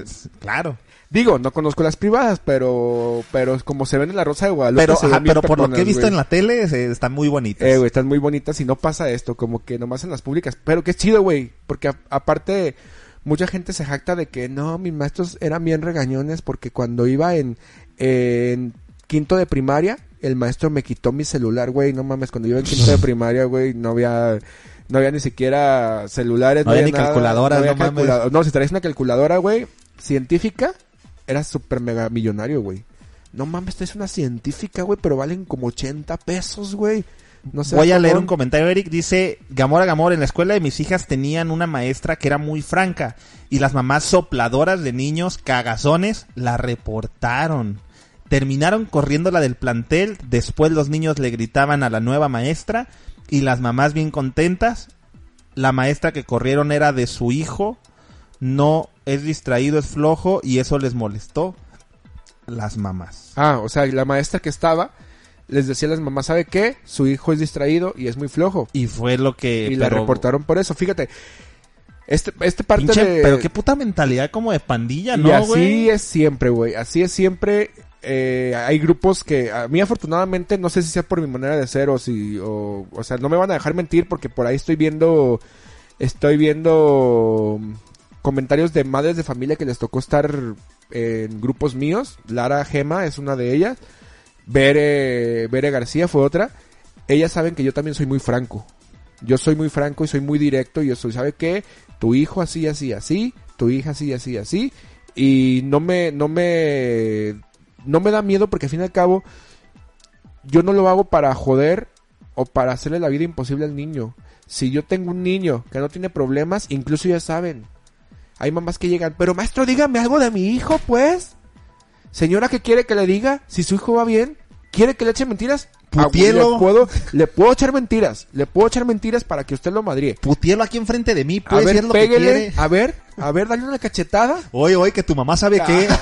claro. Digo, no conozco las privadas, pero, pero como se ven en la Rosa de Guadalupe. Pero, se ajá, ven bien pero por lo que he visto güey. en la tele, se- están muy bonitas. Eh, güey, están muy bonitas y no pasa esto, como que nomás en las públicas. Pero qué chido, güey, porque a- aparte mucha gente se jacta de que no, mis maestros eran bien regañones porque cuando iba en, en quinto de primaria, el maestro me quitó mi celular, güey, no mames, cuando iba en quinto de primaria, güey, no había... No había ni siquiera celulares, No había ni nada, había no mames. calculado- No, si traes una calculadora, güey, científica, eras súper mega millonario, güey. No mames, traes una científica, güey, pero valen como 80 pesos, güey. No sé. Voy a leer un comentario, Eric. Dice, Gamora Gamora, en la escuela de mis hijas tenían una maestra que era muy franca y las mamás sopladoras de niños cagazones la reportaron. Terminaron corriéndola del plantel, después los niños le gritaban a la nueva maestra y las mamás bien contentas. La maestra que corrieron era de su hijo, no es distraído, es flojo y eso les molestó. Las mamás. Ah, o sea, la maestra que estaba les decía a las mamás, ¿sabe qué? Su hijo es distraído y es muy flojo. Y fue lo que... y la reportaron por eso. Fíjate, este, este parte Pinche- de... Pero qué puta mentalidad como de pandilla, y ¿no, así es siempre, güey. Así es siempre. Eh, hay grupos que a mí afortunadamente no sé si sea por mi manera de ser o si o, o sea no me van a dejar mentir porque por ahí estoy viendo estoy viendo comentarios de madres de familia que les tocó estar en grupos míos. Lara Gema es una de ellas. Bere, Bere García fue otra. Ellas saben que yo también soy muy franco. Yo soy muy franco y soy muy directo y yo soy sabe qué tu hijo así así así tu hija así así así. Y no me no me no me da miedo porque al fin y al cabo yo no lo hago para joder o para hacerle la vida imposible al niño. Si yo tengo un niño que no tiene problemas, incluso ya saben. Hay mamás que llegan, pero maestro, dígame algo de mi hijo, pues. Señora, ¿qué quiere que le diga? Si su hijo va bien, ¿quiere que le eche mentiras? Ah, Putielo. Le puedo, le puedo echar mentiras. Le puedo echar mentiras para que usted lo madríe. Putielo aquí enfrente de mí, A pues, ver, si es lo que péguele, quiere. a ver, a ver, dale una cachetada. Oye, oye, que tu mamá sabe qué.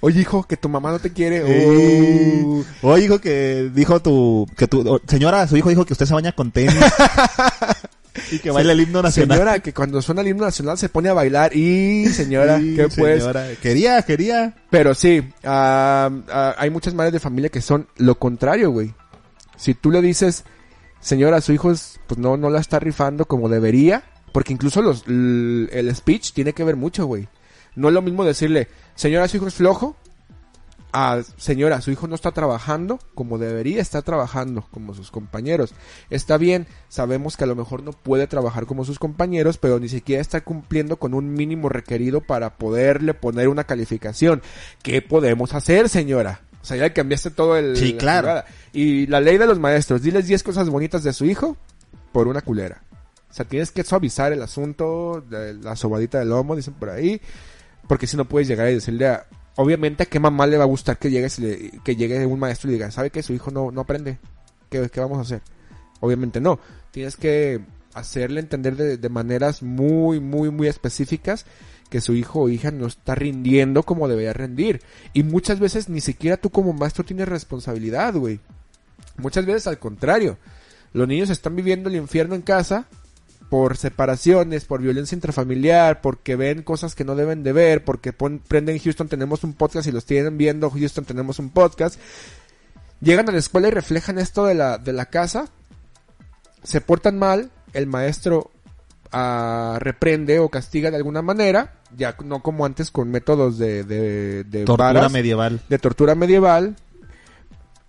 Oye, hijo, que tu mamá no te quiere. Uh. Oye, hijo, que dijo tu, que tu, señora, su hijo dijo que usted se baña con tenis. y que baila el himno nacional. Señora, que cuando suena el himno nacional se pone a bailar. Y, señora, que pues. Quería, quería. Pero sí, ah, ah, hay muchas madres de familia que son lo contrario, güey. Si tú le dices, señora, su hijo es, pues no, no la está rifando como debería. Porque incluso los, l- el speech tiene que ver mucho, güey. No es lo mismo decirle, señora, su hijo es flojo. Señora, su hijo no está trabajando como debería estar trabajando, como sus compañeros. Está bien, sabemos que a lo mejor no puede trabajar como sus compañeros, pero ni siquiera está cumpliendo con un mínimo requerido para poderle poner una calificación. ¿Qué podemos hacer, señora? O sea, ya cambiaste todo el... Sí, la claro. Y la ley de los maestros, diles 10 cosas bonitas de su hijo por una culera. O sea, tienes que suavizar el asunto, de la sobadita del lomo, dicen por ahí, porque si no puedes llegar y decirle a, obviamente a qué mamá le va a gustar que llegue, que llegue un maestro y diga, ¿sabe que su hijo no, no aprende? ¿Qué, ¿Qué vamos a hacer? Obviamente no. Tienes que hacerle entender de, de maneras muy, muy, muy específicas que su hijo o hija no está rindiendo como debería rendir. Y muchas veces ni siquiera tú como maestro tienes responsabilidad, güey. Muchas veces al contrario. Los niños están viviendo el infierno en casa por separaciones, por violencia intrafamiliar, porque ven cosas que no deben de ver, porque pon- prenden Houston tenemos un podcast y los tienen viendo Houston tenemos un podcast. Llegan a la escuela y reflejan esto de la, de la casa. Se portan mal, el maestro ah, reprende o castiga de alguna manera, ya no como antes con métodos de, de, de Tortura varas, medieval. de tortura medieval.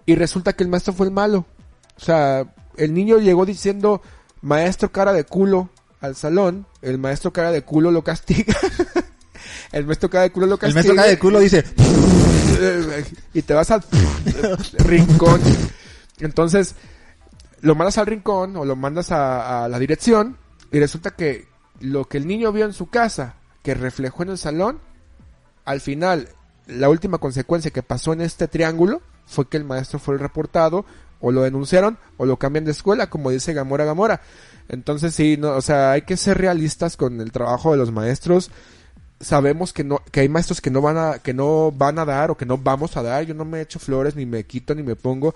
Y resulta que el maestro fue el malo. O sea, el niño llegó diciendo, maestro cara de culo al salón, el maestro cara de culo lo castiga. el maestro cara de culo lo El castiga. maestro cara de culo dice, y te vas al rincón. Entonces, lo mandas al rincón o lo mandas a, a la dirección y resulta que lo que el niño vio en su casa, que reflejó en el salón, al final, la última consecuencia que pasó en este triángulo fue que el maestro fue reportado o lo denunciaron o lo cambian de escuela, como dice Gamora Gamora. Entonces sí, no, o sea, hay que ser realistas con el trabajo de los maestros. Sabemos que no, que hay maestros que no van a, que no van a dar o que no vamos a dar. Yo no me echo flores, ni me quito, ni me pongo.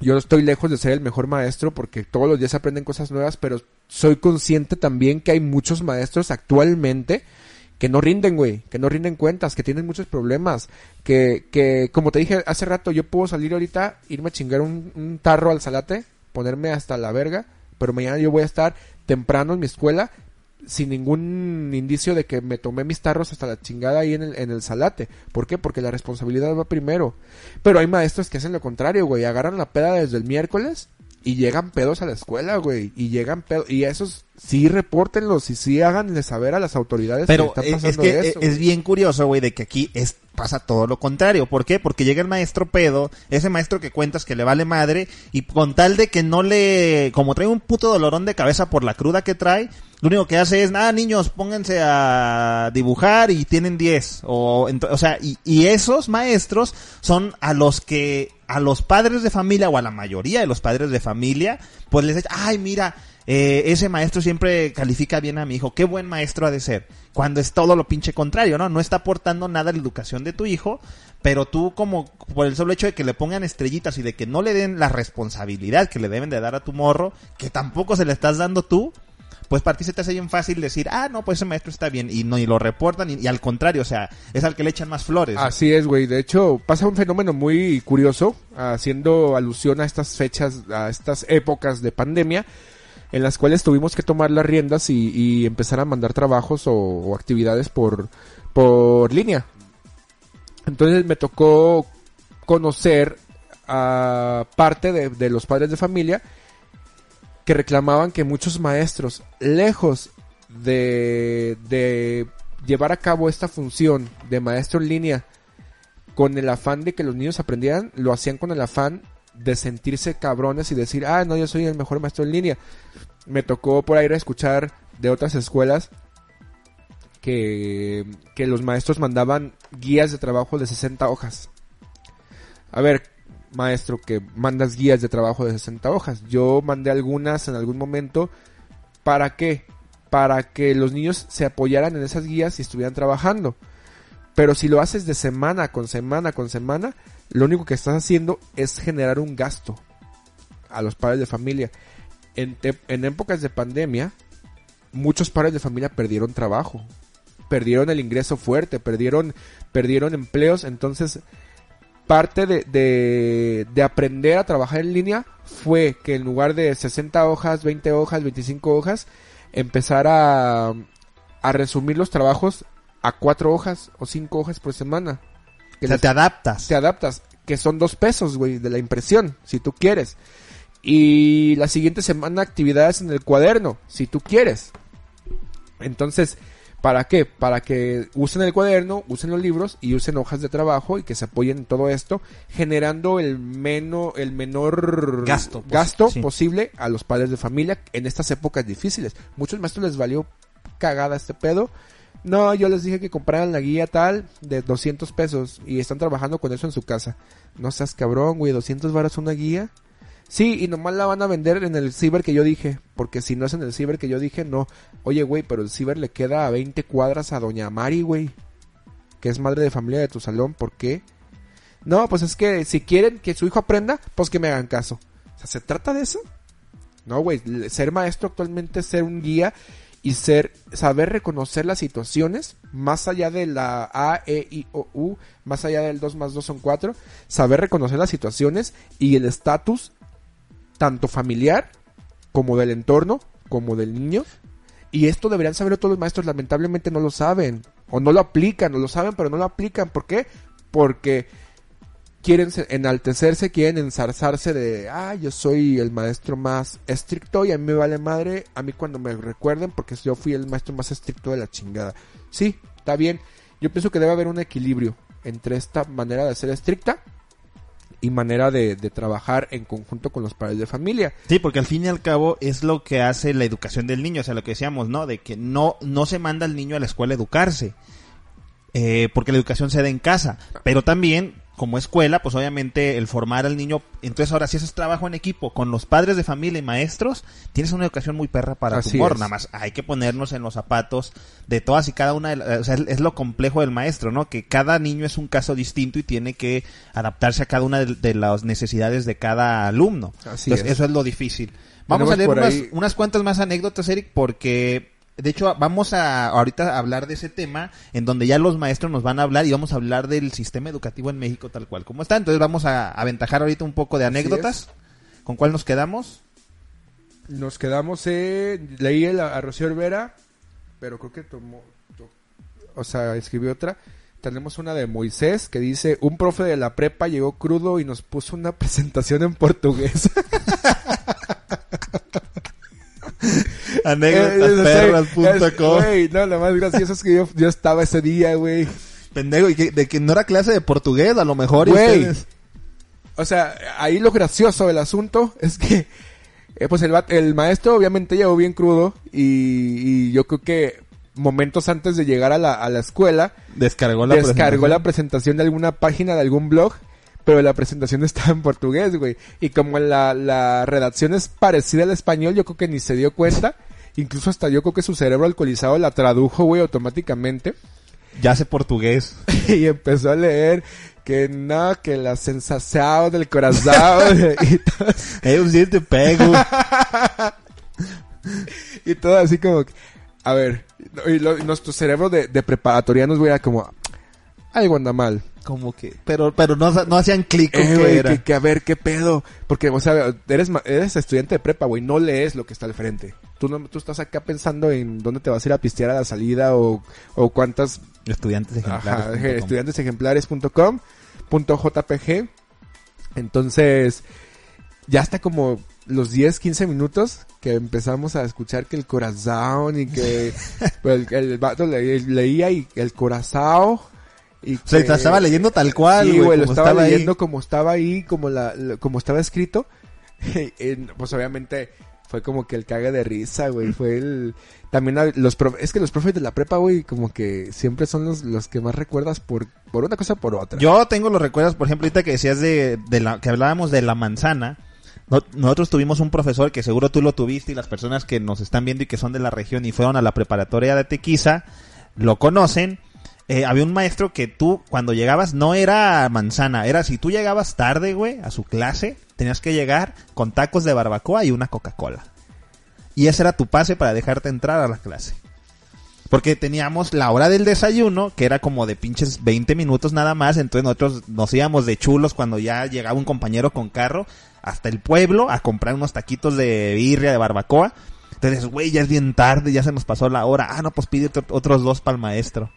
Yo estoy lejos de ser el mejor maestro porque todos los días aprenden cosas nuevas, pero soy consciente también que hay muchos maestros actualmente que no rinden, güey, que no rinden cuentas, que tienen muchos problemas, que, que, como te dije hace rato, yo puedo salir ahorita, irme a chingar un, un tarro al salate, ponerme hasta la verga, pero mañana yo voy a estar temprano en mi escuela sin ningún indicio de que me tomé mis tarros hasta la chingada ahí en el, en el salate. ¿Por qué? Porque la responsabilidad va primero. Pero hay maestros que hacen lo contrario, güey. Agarran la peda desde el miércoles y llegan pedos a la escuela, güey. Y llegan pedos. Y esos sí repórtenlos y sí háganle saber a las autoridades Pero que es, está es pasando que eso. es bien curioso, güey, de que aquí es pasa todo lo contrario. ¿Por qué? Porque llega el maestro pedo, ese maestro que cuentas que le vale madre, y con tal de que no le, como trae un puto dolorón de cabeza por la cruda que trae, lo único que hace es, nada, niños, pónganse a dibujar y tienen 10. O, o sea, y, y esos maestros son a los que, a los padres de familia, o a la mayoría de los padres de familia, pues les ay, mira, eh, ese maestro siempre califica bien a mi hijo, qué buen maestro ha de ser. Cuando es todo lo pinche contrario, ¿no? No está aportando nada a la educación de tu hijo, pero tú como por el solo hecho de que le pongan estrellitas y de que no le den la responsabilidad que le deben de dar a tu morro, que tampoco se le estás dando tú, pues para ti se te hace bien fácil decir, ah, no, pues ese maestro está bien, y no, y lo reportan, y, y al contrario, o sea, es al que le echan más flores. Así es, güey. De hecho, pasa un fenómeno muy curioso, haciendo alusión a estas fechas, a estas épocas de pandemia, en las cuales tuvimos que tomar las riendas y, empezar a mandar trabajos o, o actividades por, por línea. Entonces me tocó conocer a parte de, de los padres de familia que reclamaban que muchos maestros, lejos de, de llevar a cabo esta función de maestro en línea con el afán de que los niños aprendieran, lo hacían con el afán de sentirse cabrones y decir, ah, no, yo soy el mejor maestro en línea. Me tocó por ahí escuchar de otras escuelas que, que los maestros mandaban guías de trabajo de 60 hojas. A ver, maestro, que mandas guías de trabajo de 60 hojas. Yo mandé algunas en algún momento. ¿Para qué? Para que los niños se apoyaran en esas guías y estuvieran trabajando. Pero si lo haces de semana con semana con semana, lo único que estás haciendo es generar un gasto a los padres de familia. En, en épocas de pandemia, muchos padres de familia perdieron trabajo, perdieron el ingreso fuerte, perdieron, perdieron empleos, entonces parte de, de, de aprender a trabajar en línea fue que en lugar de 60 hojas, 20 hojas, 25 hojas, empezar a, a resumir los trabajos a cuatro hojas o cinco hojas por semana. Que o sea, les- te adaptas. te adaptas, que son dos pesos, güey, de la impresión, si tú quieres. Y la siguiente semana actividades en el cuaderno, si tú quieres. Entonces, ¿para qué? Para que usen el cuaderno, usen los libros y usen hojas de trabajo y que se apoyen en todo esto, generando el menos, el menor Gasto, gasto sí. posible a los padres de familia en estas épocas difíciles. Muchos maestros les valió cagada este pedo. No, yo les dije que compraran la guía tal de 200 pesos y están trabajando con eso en su casa. No seas cabrón, güey, 200 varas una guía. Sí, y nomás la van a vender en el ciber que yo dije, porque si no es en el ciber que yo dije, no. Oye, güey, pero el ciber le queda a 20 cuadras a Doña Mari, güey, que es madre de familia de tu salón, ¿por qué? No, pues es que si quieren que su hijo aprenda, pues que me hagan caso. O sea, ¿se trata de eso? No, güey, ser maestro actualmente es ser un guía y ser, saber reconocer las situaciones, más allá de la A, E, I, O, U, más allá del 2 más 2 son 4, saber reconocer las situaciones y el estatus, tanto familiar, como del entorno, como del niño. Y esto deberían saberlo todos los maestros, lamentablemente no lo saben, o no lo aplican, o lo saben, pero no lo aplican. ¿Por qué? Porque quieren se- enaltecerse, quieren ensarzarse de, ah, yo soy el maestro más estricto y a mí me vale madre, a mí cuando me recuerden porque yo fui el maestro más estricto de la chingada. Sí, está bien. Yo pienso que debe haber un equilibrio entre esta manera de ser estricta y manera de, de trabajar en conjunto con los padres de familia. Sí, porque al fin y al cabo es lo que hace la educación del niño, o sea, lo que decíamos, ¿no? De que no, no se manda al niño a la escuela a educarse, eh, porque la educación se da en casa, pero también como escuela, pues obviamente el formar al niño, entonces ahora si haces trabajo en equipo con los padres de familia y maestros, tienes una educación muy perra para Así tu humor, nada más hay que ponernos en los zapatos de todas y cada una, de la- o sea, es lo complejo del maestro, ¿no? Que cada niño es un caso distinto y tiene que adaptarse a cada una de, de las necesidades de cada alumno. Así Entonces, es. eso es lo difícil. Vamos Tenemos a leer unas, ahí- unas cuantas más anécdotas, Eric, porque de hecho vamos a ahorita a hablar de ese tema en donde ya los maestros nos van a hablar y vamos a hablar del sistema educativo en México tal cual como está. Entonces vamos a aventajar ahorita un poco de anécdotas. ¿Con cuál nos quedamos? Nos quedamos, eh, leí el, a Rocío Olvera, pero creo que tomó, to- o sea, escribió otra. Tenemos una de Moisés que dice, un profe de la prepa llegó crudo y nos puso una presentación en portugués. Anécdotasperras.com Eh, Güey, no, lo más gracioso es que yo, yo estaba ese día, güey. Pendejo, y que, de que no era clase de portugués, a lo mejor. Güey. O sea, ahí lo gracioso del asunto es que, eh, pues el, el maestro obviamente llegó bien crudo y, y yo creo que momentos antes de llegar a la, a la escuela, Descargó la descargó presentación. la presentación de alguna página de algún blog, pero la presentación estaba en portugués, güey. Y como la, la redacción es parecida al español, yo creo que ni se dio cuenta. Incluso hasta yo creo que su cerebro alcoholizado la tradujo, güey, automáticamente. Ya sé portugués. y empezó a leer que no, que la sensación del corazón y, todo, sí te pego. y todo así como, a ver, y lo- y nuestro cerebro de, de preparatorianos, güey, era como, algo anda mal. Como que, pero, pero no, no hacían clic con Eh, qué era. que, que a ver, qué pedo. Porque, o sea, eres, ma- eres estudiante de prepa, güey, no lees lo que está al frente. Tú, no, tú estás acá pensando en dónde te vas a ir a pistear a la salida o, o cuántas Estudiantes ejemplares. Ajá, punto com. estudiantesejemplares.com punto JPG. Entonces, ya hasta como los 10, 15 minutos que empezamos a escuchar que el corazón y que el, el vato le- leía y el corazón y O sea, que- estaba leyendo tal cual, Sí, güey, lo estaba, ahí. leyendo como estaba ahí, como la, como estaba escrito. Pues obviamente fue como que el caga de risa, güey. Fue el también los es que los profes de la prepa, güey, como que siempre son los, los que más recuerdas por por una cosa o por otra. Yo tengo los recuerdos, por ejemplo, ahorita que decías de, de la, que hablábamos de la manzana. No- nosotros tuvimos un profesor que seguro tú lo tuviste y las personas que nos están viendo y que son de la región y fueron a la preparatoria de Tequiza lo conocen. Eh, había un maestro que tú cuando llegabas no era manzana, era si tú llegabas tarde, güey, a su clase, tenías que llegar con tacos de barbacoa y una Coca-Cola. Y ese era tu pase para dejarte entrar a la clase. Porque teníamos la hora del desayuno, que era como de pinches 20 minutos nada más, entonces nosotros nos íbamos de chulos cuando ya llegaba un compañero con carro hasta el pueblo a comprar unos taquitos de birria, de barbacoa. Entonces, güey, ya es bien tarde, ya se nos pasó la hora. Ah, no, pues pide otro- otros dos para el maestro.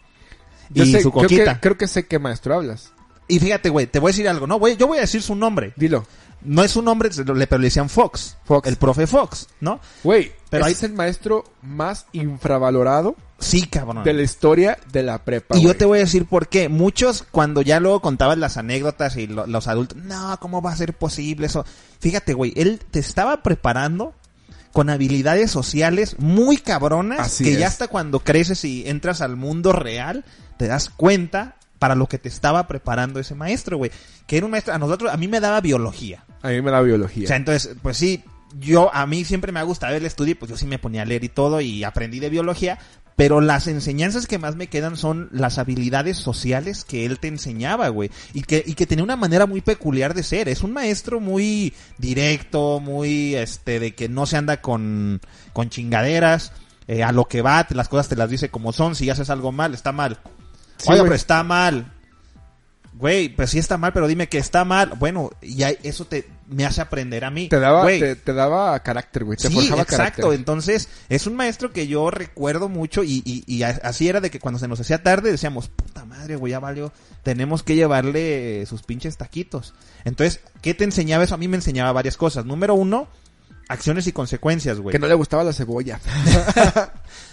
Yo y sé- su creo que, coquita. creo que sé qué maestro hablas. Y fíjate, güey, te voy a decir algo. No, güey, yo voy a decir su nombre. Dilo. No es su nombre, pero le decían Fox. Fox. El profe Fox, ¿no? Güey, Pero hay- es el maestro más infravalorado Sí, cabrón. de la historia de la prepa. Y yo te voy a decir por qué. Muchos, cuando ya luego contaban las anécdotas y lo- los adultos, no, ¿cómo va a ser posible eso? Fíjate, güey, él te estaba preparando con habilidades sociales muy cabronas Así que es. ya hasta cuando creces y entras al mundo real, te das cuenta para lo que te estaba preparando ese maestro, güey. Que era un maestro, a nosotros, a mí me daba biología. A mí me da biología. O sea, entonces, pues sí, yo, a mí siempre me ha gustado el estudio, pues yo sí me ponía a leer y todo y aprendí de biología, pero las enseñanzas que más me quedan son las habilidades sociales que él te enseñaba, güey, y que, y que tenía una manera muy peculiar de ser. Es un maestro muy directo, muy, este, de que no se anda con, con chingaderas. eh, a lo que va, te- las cosas te las dice como son, si haces algo mal, está mal. Sí, güey. pero está mal. Güey, pues sí está mal, pero dime que está mal. Bueno, y eso te me hace aprender a mí. Te daba, Güey, te, te daba carácter, güey. Te sí, forjaba exacto. carácter. Entonces, es un maestro que yo recuerdo mucho y, y, así era de que cuando se nos hacía tarde decíamos, puta madre, güey, ya valió, tenemos que llevarle sus pinches taquitos. Entonces, ¿qué te enseñaba eso? A mí me enseñaba varias cosas. Número uno, acciones y consecuencias, güey. Que no le gustaba la cebolla.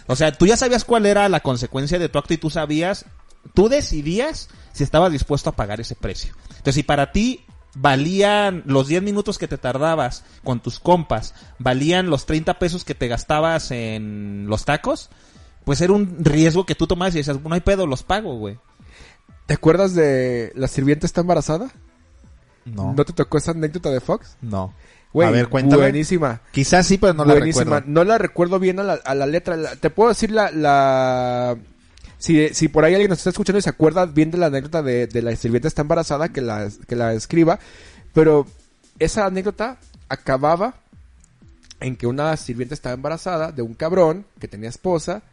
O sea, tú ya sabías cuál era la consecuencia de tu acto y tú sabías, tú decidías si estabas dispuesto a pagar ese precio. Entonces, si para ti valían los 10 minutos que te tardabas con tus compas, valían los 30 pesos que te gastabas en los tacos, pues era un riesgo que tú tomabas y decías, no hay pedo, los pago, güey. ¿Te acuerdas de la sirvienta está embarazada? No, ¿No te tocó esa anécdota de Fox? no. Güey, a ver, cuéntame. buenísima. Quizás sí, pero no la buenísima. recuerdo. No la recuerdo bien a la, a la letra. La- te puedo decir la... la... Si, si por ahí alguien nos está escuchando y se acuerda bien de la anécdota de, de la sirvienta está embarazada, que la, que la escriba. Pero esa anécdota acababa en que una sirvienta estaba embarazada de un cabrón que tenía esposa.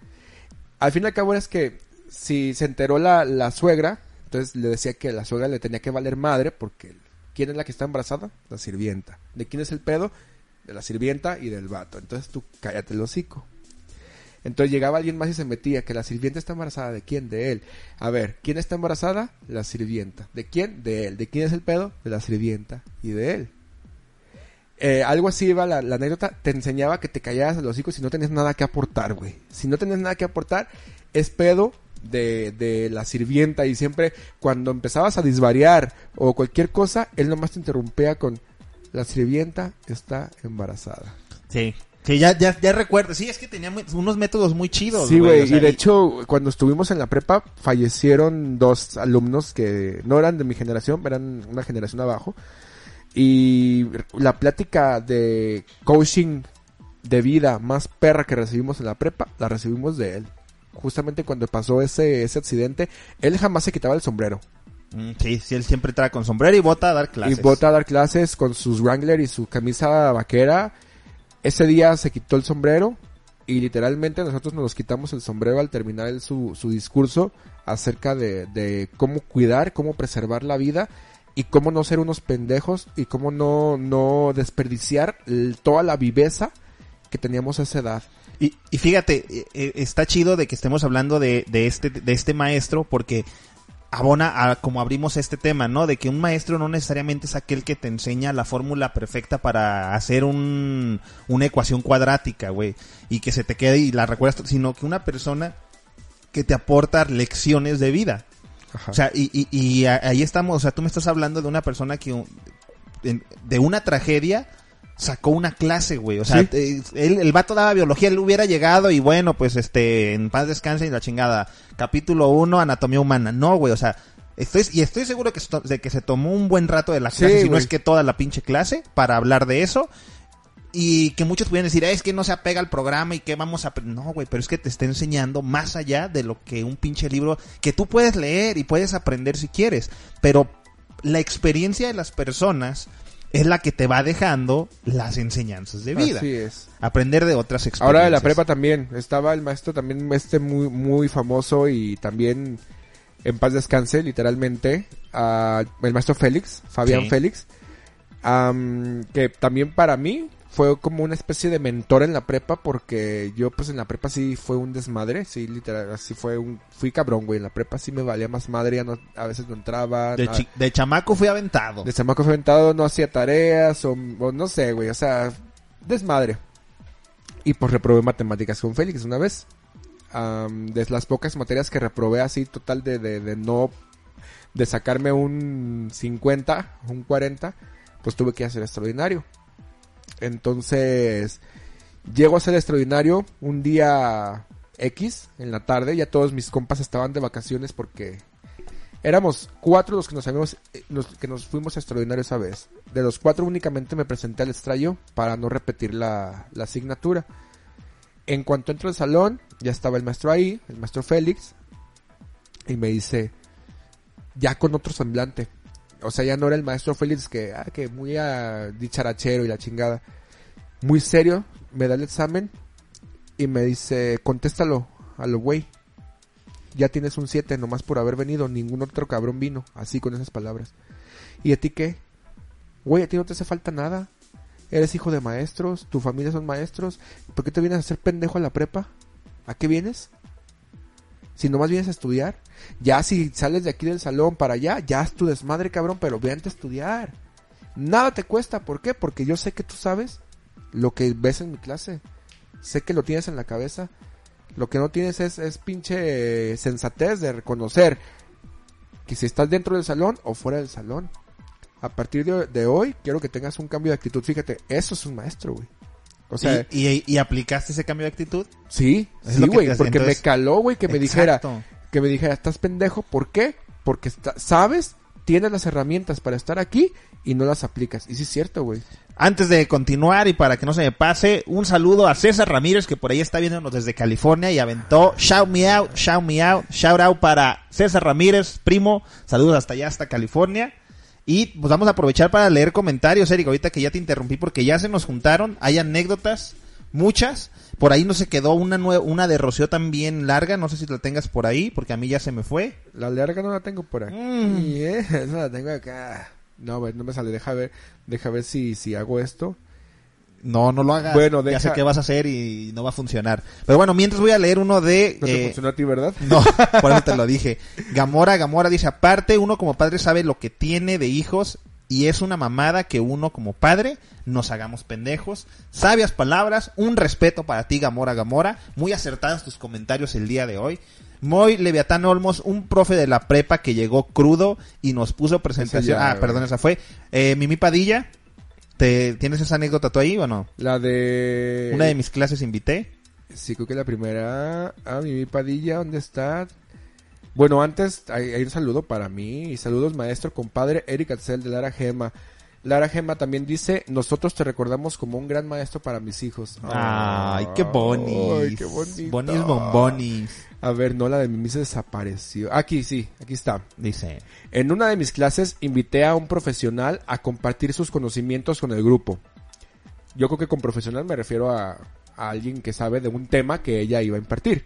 Al fin y al cabo es que si se enteró la, la suegra, entonces le decía que la suegra le tenía que valer madre porque ¿quién es la que está embarazada? La sirvienta. ¿De quién es el pedo? De la sirvienta y del vato. Entonces tú cállate el hocico. Entonces llegaba alguien más y se metía que la sirvienta está embarazada. ¿De quién? De él. A ver, ¿quién está embarazada? La sirvienta. ¿De quién? De él. ¿De quién es el pedo? De la sirvienta y de él. Eh, algo así iba la, anécdota. Te enseñaba que te callaras el hocico si no tenías nada que aportar, güey. Si no tenías nada que aportar, es pedo de, de la sirvienta. Y siempre cuando empezabas a disvariar o cualquier cosa, él nomás te interrumpía con la sirvienta está embarazada. Sí. Sí, ya, ya, ya recuerdo. Sí, es que tenía muy- unos métodos muy chidos. Sí, güey, o sea, y de hecho, cuando estuvimos en la prepa, fallecieron dos alumnos que no eran de mi generación, eran una generación abajo. Y la plática de coaching de vida más perra que recibimos en la prepa, la recibimos de él. Justamente cuando pasó ese, ese accidente, él jamás se quitaba el sombrero. Mm, Sí, sí, él siempre trae con sombrero y bota a dar clases. Y bota a dar clases con sus Wrangler y su camisa vaquera. Ese día se quitó el sombrero y literalmente nosotros nos quitamos el sombrero al terminar el- su, su discurso acerca de, de cómo cuidar, cómo preservar la vida y cómo no ser unos pendejos y cómo no, no desperdiciar toda la viveza que teníamos a esa edad. Y, y fíjate, eh, eh, está chido de que estemos hablando de, de este, de este maestro porque abona a como abrimos este tema, ¿no? De que un maestro no necesariamente es aquel que te enseña la fórmula perfecta para hacer un, una ecuación cuadrática, güey. Y que se te quede y la recuerdas, sino que una persona que te aporta lecciones de vida. Ajá. O sea, y, y, y ahí estamos, o sea, tú me estás hablando de una persona que de una tragedia sacó una clase, güey. O sea, Sí. eh, él, el vato daba biología, él hubiera llegado y bueno, pues este, en paz descanse y la chingada. Capítulo 1, anatomía humana. No, güey, o sea, estoy, y estoy seguro que, de que se tomó un buen rato de la Sí, clase, si no es que toda la pinche clase, para hablar de eso. Y que muchos pudieran decir, "Ah, es que no se apega al programa y que vamos a... apre-". No, güey, pero es que te está enseñando más allá de lo que un pinche libro que tú puedes leer y puedes aprender si quieres. Pero la experiencia de las personas es la que te va dejando las enseñanzas de vida. Así es. Aprender de otras experiencias. Ahora de la prepa también, estaba el maestro también este muy, muy famoso y también en paz descanse, literalmente, el maestro Félix, Fabián Sí. Félix, que también para mí fue como una especie de mentor en la prepa porque yo pues en la prepa sí fue un desmadre, sí, literal, así fue un, fui cabrón, güey, en la prepa sí me valía más madre, ya no, a veces no entraba, De, nada. chi- de chamaco fui aventado. De chamaco aventado no hacía tareas o, o no sé, güey, o sea, desmadre. Y pues reprobé matemáticas con Félix una vez. Am, de las pocas materias que reprobé así, total de, de, de no, de sacarme un 50, un 40, pues tuve que hacer extraordinario. Entonces, llego a hacer extraordinario un día X en la tarde, ya todos mis compas estaban de vacaciones porque Éramos cuatro los que nos habíamos, eh, los que nos fuimos a extraordinario esa vez. De los cuatro únicamente me presenté al extraño para no repetir la, la asignatura. En cuanto entro al salón, ya estaba el maestro ahí, el maestro Félix, y me dice, ya con otro semblante. O sea, ya no era el maestro Félix que, ah, que muy a dicharachero y la chingada. Muy serio, me da el examen y me dice, contéstalo a lo güey. Ya tienes un 7 nomás por haber venido, ningún otro cabrón vino, así con esas palabras. ¿Y a ti qué? Güey, a ti no te hace falta nada. Eres hijo de maestros, tu familia son maestros. ¿Por qué te vienes a hacer pendejo a la prepa? ¿A qué vienes? Si nomás vienes a estudiar. Ya si sales de aquí del salón para allá, ya es tu desmadre, cabrón, pero vente a estudiar. Nada te cuesta, ¿por qué? Porque yo sé que tú sabes lo que ves en mi clase. Sé que lo tienes en la cabeza. Lo que no tienes es, es pinche sensatez de reconocer que si estás dentro del salón o fuera del salón. A partir de, de hoy, quiero que tengas un cambio de actitud. Fíjate, eso es un maestro, güey. O sea, ¿Y, y, y aplicaste ese cambio de actitud? sí, sí, güey, porque entonces- me caló, güey, que me dijera, que me dijera, estás pendejo, ¿por qué? Porque está- sabes, tienes las herramientas para estar aquí y no las aplicas. Y sí es cierto, güey. Antes de continuar y para que no se me pase, un saludo a César Ramírez que por ahí está viéndonos desde California y aventó shout me out, shout me out, shout out para César Ramírez, primo, saludos hasta allá, hasta California. Y pues vamos a aprovechar para leer comentarios, Eric, ahorita que ya te interrumpí porque ya se nos juntaron, hay anécdotas, muchas. Por ahí no se quedó una una de Rocío también larga, no sé si la tengas por ahí, porque a mí ya se me fue. La larga no la tengo por aquí. Mm. eh, no la tengo acá. No, güey, no me sale. Deja ver, deja ver si, si hago esto. No, no lo hagas. Bueno, ya deja- sé qué vas a hacer y no va a funcionar. Pero bueno, mientras voy a leer uno de... No te eh, funcionó a ti, ¿verdad? No, por eso te lo dije. Gamora, Gamora dice, aparte uno como padre sabe lo que tiene de hijos y es una mamada que uno como padre nos hagamos pendejos. Sabias palabras, un respeto para ti, Gamora, Gamora. Muy acertados tus comentarios el día de hoy. Moy Leviatán Olmos, un profe de la prepa que llegó crudo y nos puso presentación. ya, ah, perdón, esa fue. Eh, Mimi Padilla, ¿te, ¿tienes esa anécdota tú ahí o no? La de... Una de mis clases invité. Sí, creo que la primera... Ah, mi Padilla, ¿dónde está? Bueno, antes hay, hay un saludo para mí. Y saludos, maestro, compadre Eric Atzel de Lara Gema. Lara Gema también dice, nosotros te recordamos como un gran maestro para mis hijos. Ay, qué bonis. Ay, qué bonito. Bonis bombonis. A ver, no, la de Mimi se desapareció. Aquí sí, aquí está. Dice. En una de mis clases invité a un profesional a compartir sus conocimientos con el grupo. Yo creo que con profesional me refiero a, a alguien que sabe de un tema que ella iba a impartir.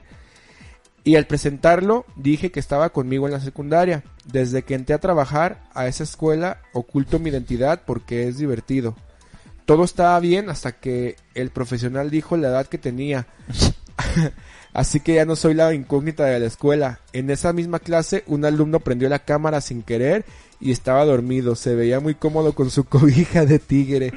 Y al presentarlo dije que estaba conmigo en la secundaria. Desde que entré a trabajar a esa escuela oculto mi identidad porque es divertido. Todo estaba bien hasta que el profesional dijo la edad que tenía. Así que ya no soy la incógnita de la escuela. En esa misma clase, un alumno prendió la cámara sin querer y estaba dormido. Se veía muy cómodo con su cobija de tigre.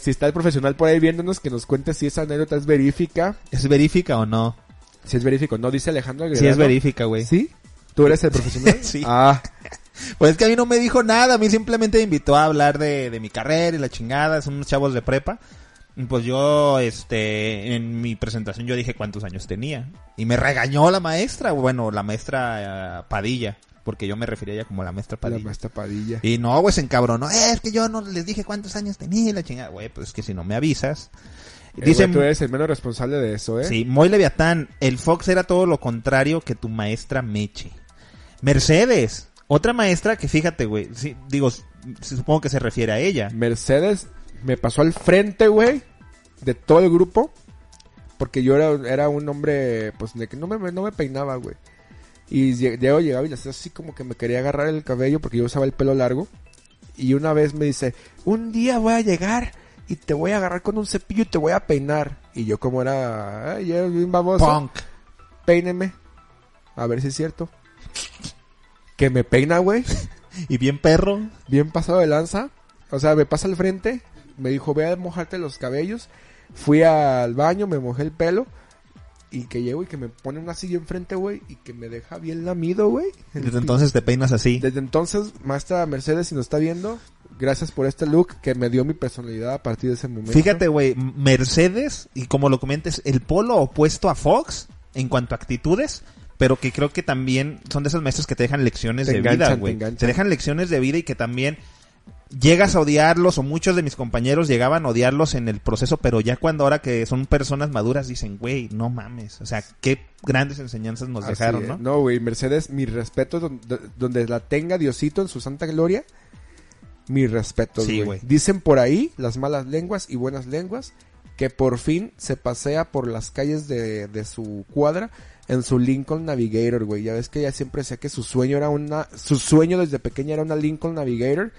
Si está el profesional por ahí viéndonos, que nos cuente si esa anécdota es verífica. ¿Es verífica o no? Si es verífico, no dice Alejandro Sí, es Agredano. verífica, güey. ¿Sí? ¿Tú eres el profesional? Sí. Ah, Pues es que a mí no me dijo nada, a mí simplemente me invitó a hablar de, de mi carrera y la chingada, son unos chavos de prepa. Pues yo, este, en mi presentación yo dije cuántos años tenía. Y me regañó la maestra, bueno, la maestra eh, Padilla, porque yo me refería a ella como la maestra la Padilla. maestra Padilla. Y no, güey, se encabronó. Eh, es que yo no les dije cuántos años tenía y la chingada. Güey, pues es que si no me avisas. Eh, Dice, tú eres el menos responsable de eso, ¿eh? sí, Moy Leviatán, el Fox era todo lo contrario que tu maestra Meche. Mercedes, otra maestra que fíjate, güey, sí, digo, supongo que se refiere a ella. Mercedes me pasó al frente, güey, de todo el grupo. Porque yo era, era un hombre, pues, de que no me, no me peinaba, güey. Y Diego llegaba y le hacía así como que me quería agarrar el cabello porque yo usaba el pelo largo. Y una vez me dice, un día voy a llegar y te voy a agarrar con un cepillo y te voy a peinar. Y yo como era, ay, bien baboso, Punk. peíneme. A ver si es cierto. Que me peina, güey. Y bien perro. bien pasado de lanza. O sea, me pasa al frente, me dijo, ve a mojarte los cabellos. Fui al baño, me mojé el pelo. Y que llego y que me pone una silla enfrente, güey. Y que me deja bien lamido, güey. Desde entonces te peinas así. Desde entonces, maestra Mercedes, si nos está viendo, gracias por este look que me dio mi personalidad a partir de ese momento. Fíjate, güey, Mercedes, y como lo comentes, el polo opuesto a Fox en cuanto a actitudes, pero que creo que también son de esas maestras que te dejan lecciones Te de enganchan, vida, güey. Te dejan lecciones de vida y que también llegas a odiarlos, o muchos de mis compañeros llegaban a odiarlos en el proceso, pero ya cuando ahora que son personas maduras dicen, güey, no mames, o sea, qué grandes enseñanzas nos Así dejaron, es. ¿no? No, güey, Mercedes, mi respeto donde, donde la tenga Diosito en su santa gloria. Mi respeto, Sí, güey. Dicen por ahí las malas lenguas y buenas lenguas que por fin se pasea por las calles de, de su cuadra en su Lincoln Navigator, güey. Ya ves que ella siempre decía que su sueño era una, su sueño desde pequeña era una Lincoln Navigator.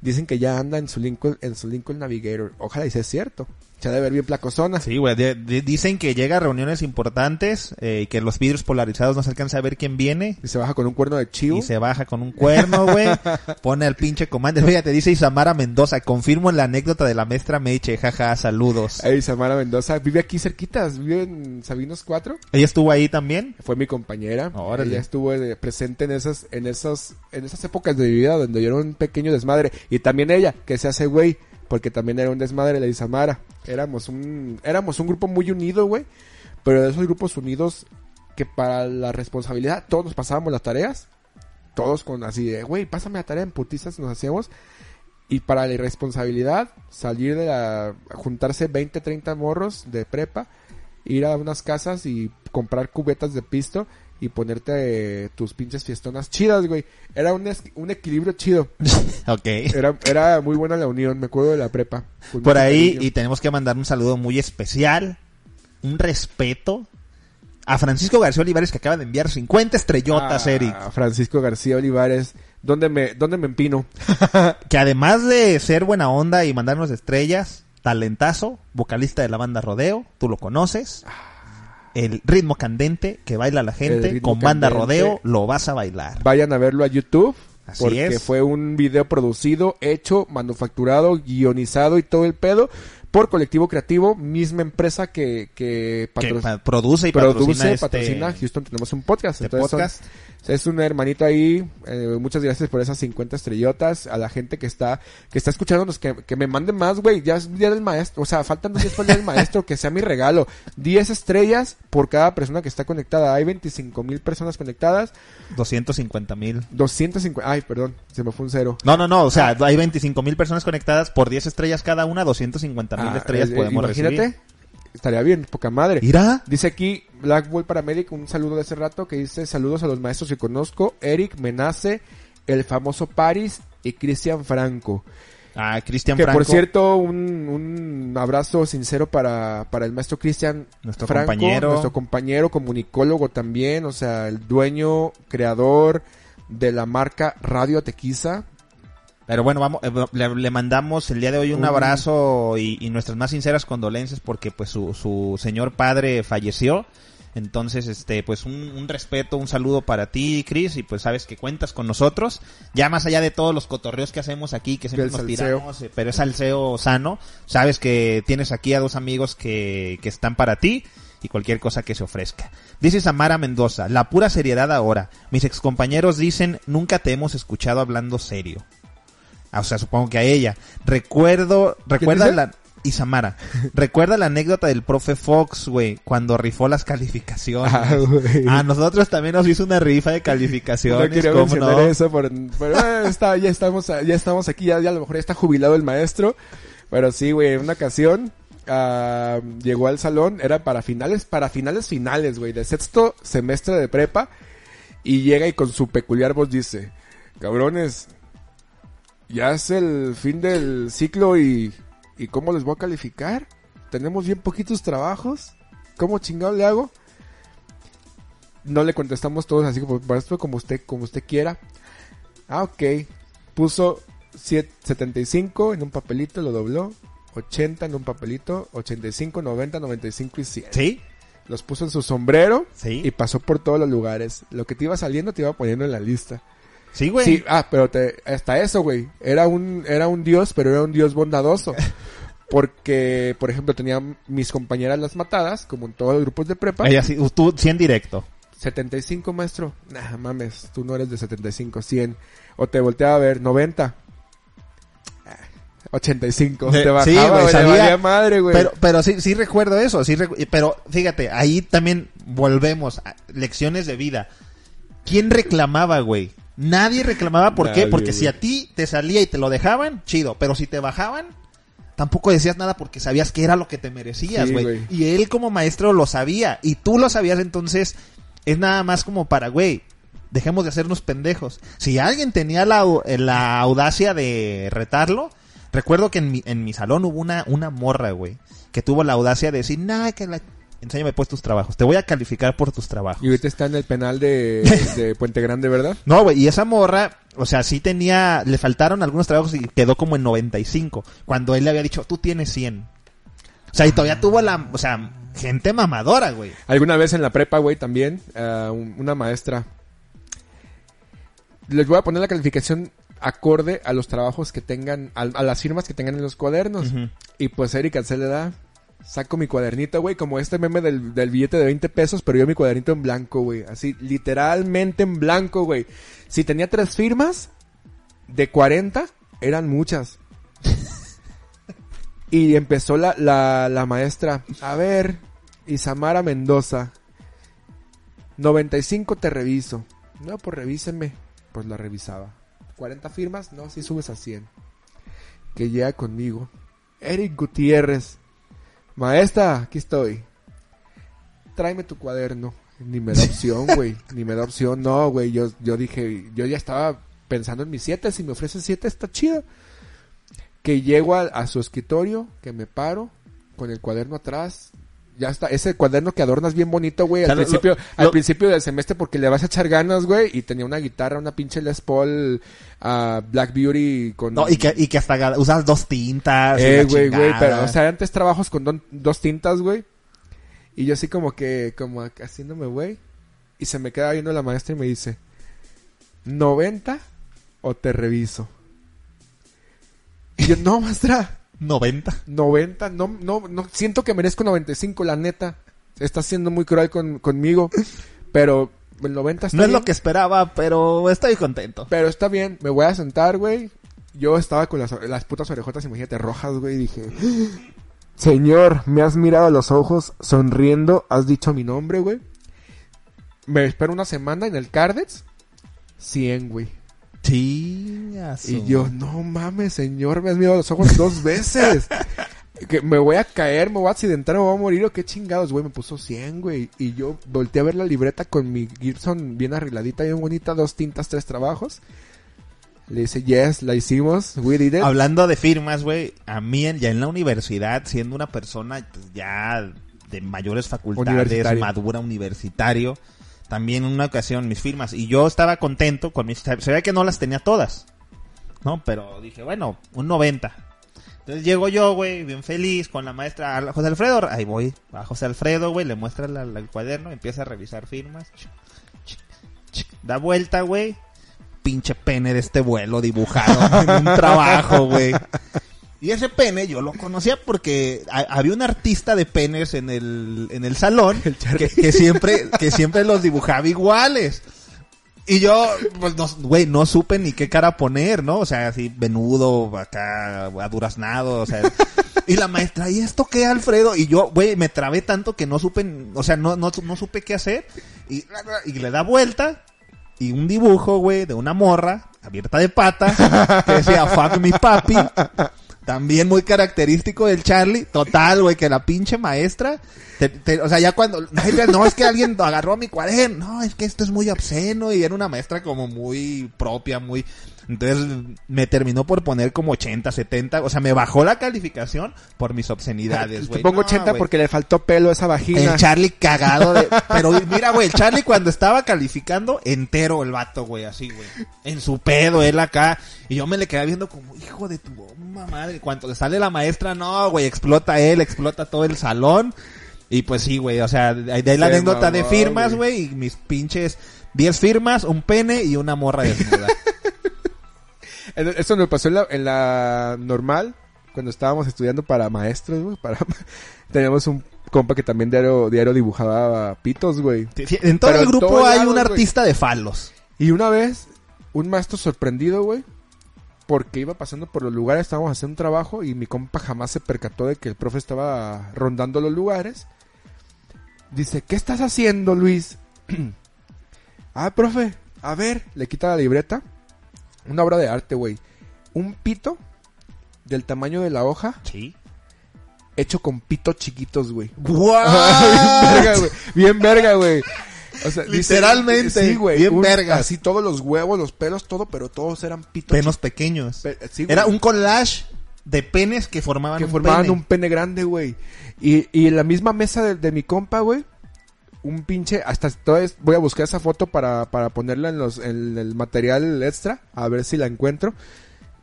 Dicen que ya anda en su Lincoln, en su Lincoln Navigator. Ojalá y sea cierto. Se ha de ver bien placosona. Sí, güey. dicen que llega a reuniones importantes eh, y que los vidrios polarizados no se alcanza a ver quién viene. Y se baja con un cuerno de chivo. Y se baja con un cuerno, güey. Pone al pinche comando. Oiga, te dice Isamara Mendoza. Confirmo la anécdota de la maestra Meche. Jaja, saludos. Ey, Samara Mendoza vive aquí cerquitas, vive en Sabinos 4. ¿Ella estuvo ahí también? Fue mi compañera. Órale. Ella estuvo presente en esas, en esas, en esas épocas de mi vida donde yo era un pequeño desmadre. Y también ella, que se hace güey, porque también era un desmadre la Isamara. Éramos un, éramos un grupo muy unido, güey. Pero de esos grupos unidos que para la responsabilidad todos nos pasábamos las tareas. Todos con así de, güey, pásame la tarea en putizas nos hacíamos. Y para la irresponsabilidad, salir de la, juntarse 20, 30 morros de prepa, ir a unas casas y comprar cubetas de pisto y ponerte eh, tus pinches fiestonas chidas, güey. Era un, es- un equilibrio chido. Ok. Era, era muy buena la unión, me acuerdo de la prepa. Por ahí, cariño. y tenemos que mandar un saludo muy especial, un respeto a Francisco García Olivares que acaba de enviar 50 estrellotas, Ah, Eric. Francisco García Olivares. ¿Dónde me, dónde me empino? Que además de ser buena onda y mandarnos estrellas, talentazo, vocalista de la banda Rodeo, tú lo conoces. El ritmo candente que baila la gente con banda candente. Rodeo, lo vas a bailar. Vayan a verlo a YouTube. Así porque es. fue un video producido, hecho, manufacturado, guionizado y todo el pedo por Colectivo Creativo, misma empresa que, que, produce y produce, patrocina, este, patrocina Houston tenemos un podcast. este Entonces son- podcast. Es un hermanito ahí. eh, muchas gracias por esas 50 estrellotas. A la gente que está, que está escuchándonos, que, que me mande más, güey. Ya es día del maestro. O sea, faltan dos días para el día del maestro, que sea mi regalo. 10 estrellas por cada persona que está conectada. Hay 25 mil personas conectadas. 250 mil. 250, ay, perdón, se me fue un cero. No, no, no, o sea, hay 25 mil personas conectadas por 10 estrellas cada una, 250 mil Ah, estrellas eh, podemos imagínate, recibir. Estaría bien, poca madre. Mira, Dice aquí Black Bull Paramedic, un saludo de hace rato que dice saludos a los maestros que conozco, Eric Menace, el famoso Paris y Cristian Franco. a Cristian Que Franco, por cierto, un, un abrazo sincero para, para el maestro Cristian Nuestro Franco, compañero. nuestro compañero, comunicólogo también, o sea, el dueño, creador de la marca Radio Tequiza. Pero bueno, vamos, eh, le, le mandamos el día de hoy un abrazo y, y nuestras más sinceras condolencias porque pues su, su señor padre falleció. Entonces, este, pues un, un respeto, un saludo para ti, Chris, y pues sabes que cuentas con nosotros. Ya más allá de todos los cotorreos que hacemos aquí, que siempre nos salseo. tiramos, eh, pero es salseo sano. Sabes que tienes aquí a dos amigos que, que están para ti y cualquier cosa que se ofrezca. Dice Samara Mendoza, la pura seriedad ahora. Mis excompañeros dicen, nunca te hemos escuchado hablando serio. Ah, o sea, supongo que a ella. Recuerdo, recuerda la, Isamara, recuerda la anécdota del profe Fox, güey, cuando rifó las calificaciones. Ah, a nosotros también nos hizo una rifa de No calificaciones, quería ¿cómo mencionar no? eso, pero eh, está, ya estamos, ya estamos aquí, ya, ya a lo mejor ya está jubilado el maestro. Pero sí, güey, en una ocasión ah, llegó al salón, era para finales, para finales finales, güey, de sexto semestre de prepa. Y llega y con su peculiar voz dice, cabrones, ya es el fin del ciclo y, y ¿cómo les voy a calificar? Tenemos bien poquitos trabajos. ¿Cómo chingado le hago? No le contestamos todos así como, maestro, como usted, como usted quiera. Ah, ok. Puso siete- 75 en un papelito, lo dobló. 80 en un papelito, 85, 90, 95 y 100. ¿Sí? Los puso en su sombrero Sí. y pasó por todos los lugares. Lo que te iba saliendo te iba poniendo en la lista. Sí, güey. Sí, ah, pero te, hasta eso, güey. Era un, era un dios, pero era un dios bondadoso. Porque, por ejemplo, tenía mis compañeras las matadas, como en todos los grupos de prepa. Ella sí, tú 100 directo. 75, maestro. Nah, mames, tú no eres de 75, 100. O te volteaba a ver, 90. Ah, 85. De- te bajaba, sí, güey, sabía. madre, güey. Pero, pero sí, sí recuerdo eso, sí recu- pero fíjate, ahí también volvemos a lecciones de vida. ¿Quién reclamaba, güey? Nadie reclamaba, ¿por qué? Porque si a ti te salía y te lo dejaban, chido, pero si te bajaban, tampoco decías nada porque sabías que era lo que te merecías, Sí, güey. güey. y él como maestro lo sabía, y tú lo sabías, entonces es nada más como para, güey, dejemos de hacernos pendejos. Si alguien tenía la, au- la audacia de retarlo, Recuerdo que en mi, en mi salón hubo una, una morra, güey, que tuvo la audacia de decir, nah, que la... Enséñame pues tus trabajos, te voy a calificar por tus trabajos. Y ahorita está en el penal de, de Puente Grande, ¿verdad? No, güey, y esa morra, o sea, sí tenía, le faltaron algunos trabajos y quedó como en 95, cuando él le había dicho, tú tienes 100. O sea, y todavía tuvo la, o sea, gente mamadora, güey. Alguna vez en la prepa, güey, también, un- una maestra. Les voy a poner la calificación acorde a los trabajos que tengan, a, a las firmas que tengan en los cuadernos. Y pues Erika se le da. Saco mi cuadernito, güey, como este meme del, del billete de 20 pesos, pero yo mi cuadernito en blanco, güey. Así, literalmente en blanco, güey. Si tenía tres firmas, de 40, eran muchas. y empezó la, la, la maestra. A ver, Isamara Mendoza. 95 te reviso. No, pues revísenme. Pues la revisaba. 40 firmas, no, si subes a 100. Que llega conmigo. Eric Gutiérrez. Maestra, aquí estoy. Tráeme tu cuaderno. Ni me da opción, güey. Ni me da opción. No, güey. Yo, yo dije, yo ya estaba pensando en mis siete. Si me ofrecen siete, está chido. Que llego a, a su escritorio, que me paro, con el cuaderno atrás. Ya está, ese cuaderno que adornas bien bonito, güey, O sea, al lo- principio, lo- al lo- principio del semestre porque le vas a echar ganas, güey, y tenía una guitarra, una pinche Les Paul, ah, Black Beauty con... No, y que, y que hasta usas dos tintas. Eh, güey, güey, pero, o sea, antes trabajos con don- dos tintas, güey. Y yo así como que, como haciéndome, güey. Y se me queda viendo la maestra y me dice, ¿90 o te reviso? Y yo, no, maestra, 90. 90, no, no, no, siento que merezco 95, la neta. Está siendo muy cruel con, conmigo. Pero el 90 está No es lo que esperaba, pero estoy contento. Pero está bien, me voy a sentar, güey. Yo estaba con las, las putas orejotas, imagínate, rojas, güey, y dije... Señor, me has mirado a los ojos, sonriendo, has dicho mi nombre, güey. Me espero una semana en el Cardex. 100, güey. Chingas. Y yo, no mames, señor, me has mirado los ojos dos veces. que me voy a caer, me voy a accidentar, me voy a morir, o qué chingados, güey, me puso 100, güey. Y yo volteé a ver la libreta con mi Gibson bien arregladita, bien bonita, dos tintas, tres trabajos. Le dice, yes, la hicimos, we did it. Hablando de firmas, güey, a mí en- ya en la universidad, siendo una persona pues, ya de mayores facultades, madura, universitario, también en una ocasión mis firmas, y yo estaba contento con mis... Se veía que no las tenía todas, ¿no? Pero dije, bueno, un 90. Entonces llego yo, güey, bien feliz, con la maestra José Alfredo, ahí voy, a José Alfredo, güey, le muestra la- el cuaderno, empieza a revisar firmas, da vuelta, güey, pinche pene de este vuelo dibujado en un trabajo, güey. Y ese pene yo lo conocía porque ha- había un artista de penes en el, en el salón que, que siempre, que siempre los dibujaba iguales. Y yo, pues, no, güey, no supe ni qué cara poner, ¿no? O sea, así, venudo, acá, aduraznado, o sea. Y la maestra, ¿y esto qué, Alfredo? Y yo, güey, me trabé tanto que no supe, o sea, no, no, no supe qué hacer. Y, y le da vuelta, y un dibujo, güey, de una morra, abierta de pata, que decía, fuck mi papi. También muy característico del Charlie. Total, güey, que la pinche maestra. te- te- o sea, ya cuando. No, es que alguien agarró mi cuaderno. No, es que esto es muy obsceno. Y era una maestra como muy propia, muy. Entonces me terminó por poner como 80, 70. O sea, me bajó la calificación por mis obscenidades, Te güey. pongo No, 80 güey. porque le faltó pelo a esa vagina. El Charlie cagado de... Pero mira, güey, el Charlie cuando estaba calificando, entero el vato, güey, así, güey. En su pedo, él acá. Y yo me le quedé viendo como, hijo de tu bomba madre. Cuando le sale la maestra, no, güey, explota él, explota todo el salón. Y pues sí, güey, o sea, de ahí la anécdota de firmas, güey. güey, y mis pinches 10 firmas, un pene y una morra desnuda. Eso me pasó en la, en la normal, cuando estábamos estudiando para maestros, güey. Para... Teníamos un compa que también diario, diario dibujaba pitos, güey. En todo Pero el grupo hay lados, un güey. artista de falos. Y una vez, un maestro sorprendido, güey, porque iba pasando por los lugares, estábamos haciendo un trabajo y mi compa jamás se percató de que el profe estaba rondando los lugares. Dice, ¿qué estás haciendo, Luis? ah, profe, a ver, le quita la libreta. Una obra de arte, güey. Un pito del tamaño de la hoja, Sí. hecho con pitos chiquitos, güey. ¡Guau! bien verga, güey. Bien verga, güey. O sea, dice- Literalmente, sí, güey. bien un- vergas. Así todos los huevos, los pelos, todo, pero todos eran pitos. Penos pequeños. pe- sí. Era un collage de penes que formaban que un formaban pene. un pene grande, güey. Y, y en la misma mesa de, de mi compa, güey, un pinche, hasta entonces voy a buscar esa foto para, para ponerla en los, en el material extra, a ver si la encuentro,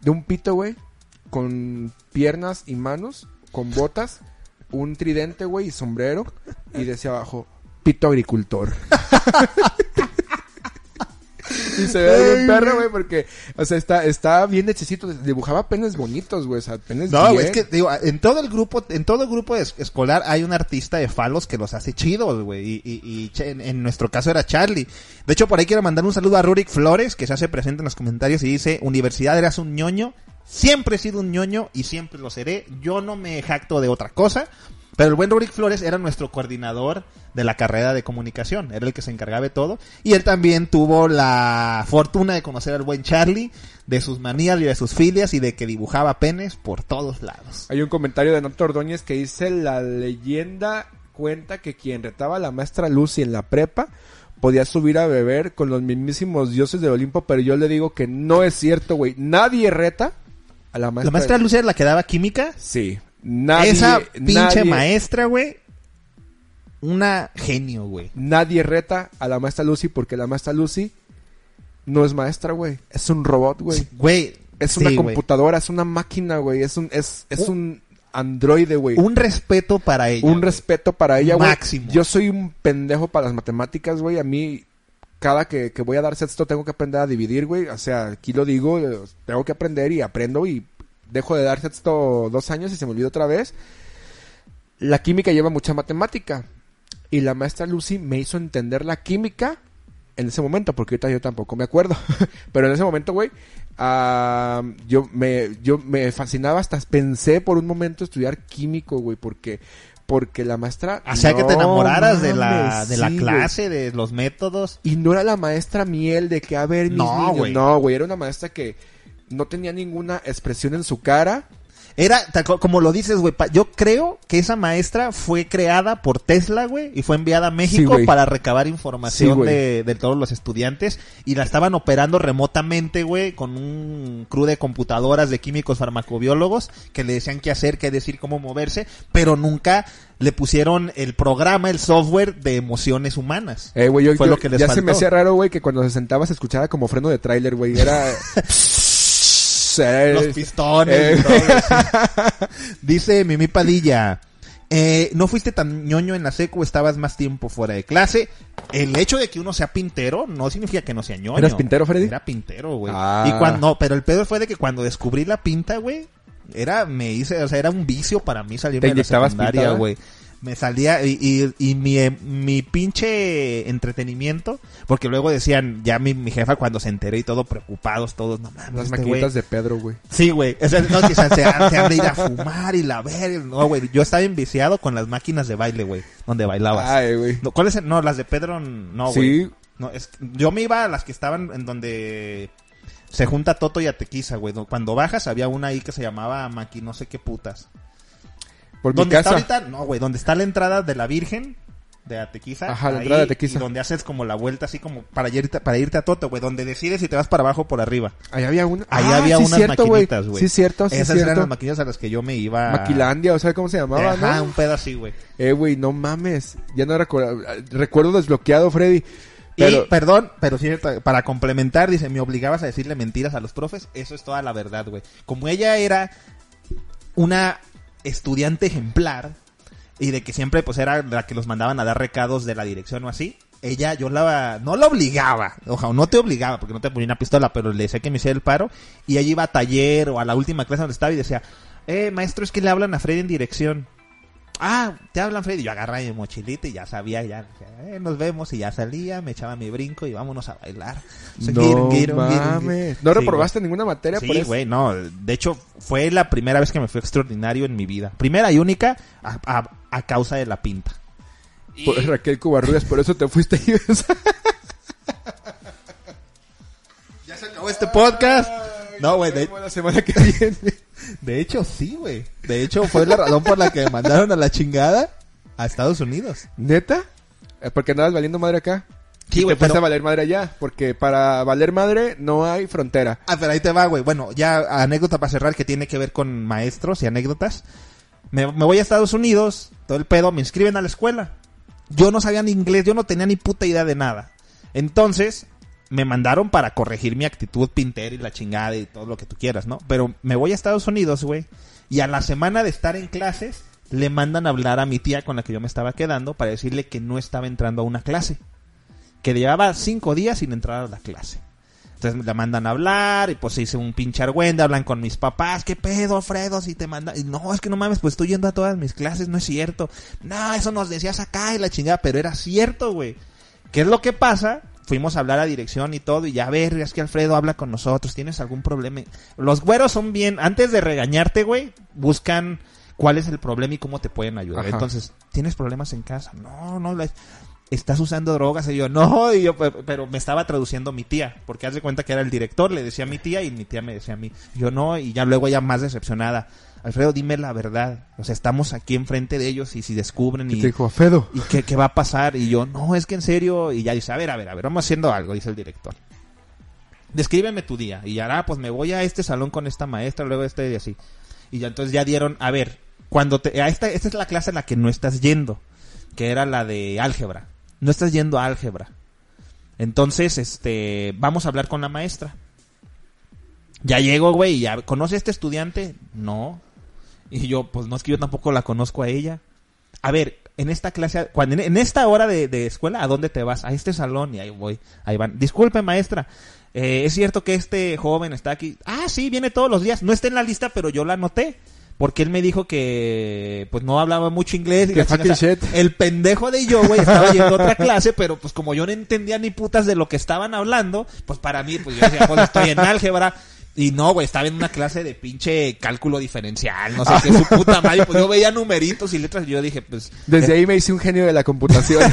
de un pito, güey, con piernas y manos, con botas, un tridente, güey, y sombrero, y decía abajo, pito agricultor. Y se ve bien perro, güey, porque, o sea, está, está bien hechecito. Dibujaba penes bonitos, güey, o sea, penes No, bien. güey, es que digo, en todo el grupo, en todo grupo es- escolar hay un artista de falos que los hace chidos, güey. Y, y- y che- en, en nuestro caso era Charlie. De hecho, por ahí quiero mandar un saludo a Rurik Flores, que se hace presente en los comentarios y dice, Universidad eras un ñoño, siempre he sido un ñoño y siempre lo seré. Yo no me jacto de otra cosa. Pero el buen Rurik Flores era nuestro coordinador de la carrera de comunicación, era el que se encargaba de todo. Y él también tuvo la fortuna de conocer al buen Charlie, de sus manías y de sus filias y de que dibujaba penes por todos lados. Hay un comentario de Nato Ordóñez que dice la leyenda cuenta que quien retaba a la maestra Lucy en la prepa podía subir a beber con los mismísimos dioses del Olimpo, pero yo le digo que no es cierto, güey. Nadie reta a la maestra. La maestra Lucia era la que daba química. Sí. Nadie, Esa pinche nadie- maestra, güey. Una genio, güey. Nadie reta a la maestra Lucy porque la maestra Lucy no es maestra, güey. Es un robot, güey. Güey. Es una computadora, es una máquina, güey. Es un, es, es un androide, güey. Un respeto para ella. un respeto para ella, güey. Máximo. Yo soy un pendejo para las matemáticas, güey. A mí, cada que, que voy a dar sexto, tengo que aprender a dividir, güey. O sea, aquí lo digo, eh, tengo que aprender y aprendo y dejo de dar sexto dos años y se me olvida otra vez. La química lleva mucha matemática. Y la maestra Lucy me hizo entender la química en ese momento, porque ahorita yo tampoco me acuerdo. Pero en ese momento, güey, yo me yo me fascinaba hasta pensé por un momento estudiar químico, güey, porque porque la maestra Hacía que te enamoraras de la, de la sí, clase, de los métodos. Y no era la maestra miel de que a ver mis No, niños. güey. No, güey, era una maestra que no tenía ninguna expresión en su cara. Era, como lo dices, güey, yo creo que esa maestra fue creada por Tesla, güey, y fue enviada a México para recabar información Sí, de, de todos los estudiantes, y la estaban operando remotamente, güey, con un crew de computadoras de químicos farmacobiólogos que le decían qué hacer, qué decir, cómo moverse, pero nunca le pusieron el programa, el software de emociones humanas. Eh, güey, yo, Fue yo- lo que les ya se me hacía raro, güey, que cuando se sentaba se escuchaba como freno de tráiler, güey. Era... Los pistones Eh, y todo, sí. Dice Mimi Padilla. eh, no fuiste tan ñoño en la secu, estabas más tiempo fuera de clase. El hecho de que uno sea pintero no significa que no sea ñoño. ¿Eras pintero, Freddy? Era pintero, güey. Ah. Y cuando, no, pero el pedo fue de que cuando descubrí la pinta, güey, era, me hice, o sea, era un vicio para mí salirme ¿Te de la secundaria, pintada? güey. Me salía, y, y, y mi, mi pinche entretenimiento, porque luego decían, ya mi, mi jefa cuando se enteró y todo preocupados, todos, no mames, Las este maquinitas güey". de Pedro, güey. Sí, güey. O sea, no, que se, han de ir a fumar y la ver. No, güey. Yo estaba enviciado con las máquinas de baile, güey. Donde bailabas. Ay, güey. No, ¿Cuáles? No, las de Pedro, no, güey. Sí. No, es, yo me iba a las que estaban en donde se junta Toto y Atequiza, güey. Cuando bajas había una ahí que se llamaba Maqui, no sé qué putas. Por mi ¿Dónde está ahorita? No, güey. Donde está la entrada de la Virgen de Atequiza. Ajá, la ahí, entrada de Atequiza. Y donde haces como la vuelta así como para irte, para irte a Toto, güey. Donde decides si te vas para abajo o por arriba. Ahí había una. Ahí Ah, había sí, unas cierto, maquinitas, güey. Sí, cierto, sí, Esas eran cierto. las maquinitas a las que yo me iba. Maquilandia, o sea, ¿cómo se llamaba, Ajá, no? un pedo así, güey. Eh, güey, no mames. Ya no recuerdo. Recuerdo desbloqueado, Freddy. Y, Pero, perdón, pero sí, para complementar, dice, me obligabas a decirle mentiras a los profes. Eso es toda la verdad, güey. Como ella era una estudiante ejemplar y de que siempre pues era la que los mandaban a dar recados de la dirección o así, ella yo la no la obligaba, ojalá no te obligaba porque no te ponía una pistola, pero le decía que me hiciera el paro y ella iba a taller o a la última clase donde estaba y decía, "Eh, maestro, es que le hablan a Freddy en dirección." Ah, te hablan Freddy. Yo agarraba mi mochilita y ya sabía, ya, eh, nos vemos y ya salía, me echaba mi brinco y vámonos a bailar. O sea, no mames. ¿No Sí, reprobaste ninguna materia güey. por Sí, eso? güey, no. De hecho, fue la primera vez que me fue extraordinario en mi vida. Primera y única a, a- a causa de la pinta. Y- Por Raquel Cubarrubias, por eso te fuiste ahí. ya se acabó este podcast. No, güey, de, la semana que viene. De hecho sí, güey. De hecho fue la razón por la que mandaron a la chingada a Estados Unidos. ¿Neta? Eh, Porque andabas valiendo madre acá. Sí, y güey, te pero- a valer madre allá, porque para valer madre no hay frontera. Ah, pero ahí te va, güey. Bueno, ya anécdota para cerrar que tiene que ver con maestros y anécdotas. Me, me voy a Estados Unidos, todo el pedo, me inscriben a la escuela. Yo no sabía ni inglés, yo no tenía ni puta idea de nada. Entonces, me mandaron para corregir mi actitud pintera y la chingada y todo lo que tú quieras, ¿no? Pero me voy a Estados Unidos, güey. Y a la semana de estar en clases, le mandan a hablar a mi tía con la que yo me estaba quedando para decirle que no estaba entrando a una clase. Que llevaba cinco días sin entrar a la clase. Entonces la mandan a hablar y pues se hice un pinche argüenda, hablan con mis papás, ¿qué pedo, Fredo? Si te mandan... y No, es que no mames, pues estoy yendo a todas mis clases, no es cierto. No, eso nos decías acá y la chingada, pero era cierto, güey. ¿Qué es lo que pasa? Fuimos a hablar a dirección y todo, y ya a ver, es que Alfredo habla con nosotros, ¿tienes algún problema? Los güeros son bien, antes de regañarte, güey, buscan cuál es el problema y cómo te pueden ayudar. Ajá. Entonces, ¿tienes problemas en casa? No, no, la- estás usando drogas y yo no y yo pe- pero me estaba traduciendo mi tía porque haz de cuenta que era el director le decía a mi tía y mi tía me decía a mí yo no y ya luego ya más decepcionada Alfredo dime la verdad. O sea estamos aquí enfrente de ellos y si descubren Y te dijo, Fedo. y qué, qué va a pasar y yo no es que en serio. Y ya dice a ver a ver a ver vamos haciendo algo dice el director. Descríbeme tu día. Y ya ah, pues me voy a este salón con esta maestra luego este y así. Y ya entonces ya dieron a ver cuando te a esta esta es la clase en la que no estás yendo que era la de álgebra. No estás yendo a álgebra. Entonces este vamos a hablar con la maestra. Ya llego güey ya conoce a este estudiante no y yo pues no es que yo tampoco la conozco a ella a ver, en esta clase, cuando, en, esta hora de, de escuela, ¿a dónde te vas? A este salón y ahí voy, ahí van. Disculpe, maestra, eh, es cierto que este joven está aquí. Ah, sí, viene todos los días. No está en la lista, pero yo la anoté. Porque él me dijo que pues no hablaba mucho inglés. Y fucking shit. El pendejo de yo, güey, estaba yendo a otra clase, pero pues como yo no entendía ni putas de lo que estaban hablando, pues para mí, pues yo decía, pues estoy en álgebra. Y no, güey, estaba en una clase de pinche cálculo diferencial, no sé qué, su puta madre. Pues yo veía numeritos y letras y yo dije, pues... Desde ahí me hice un genio de la computación.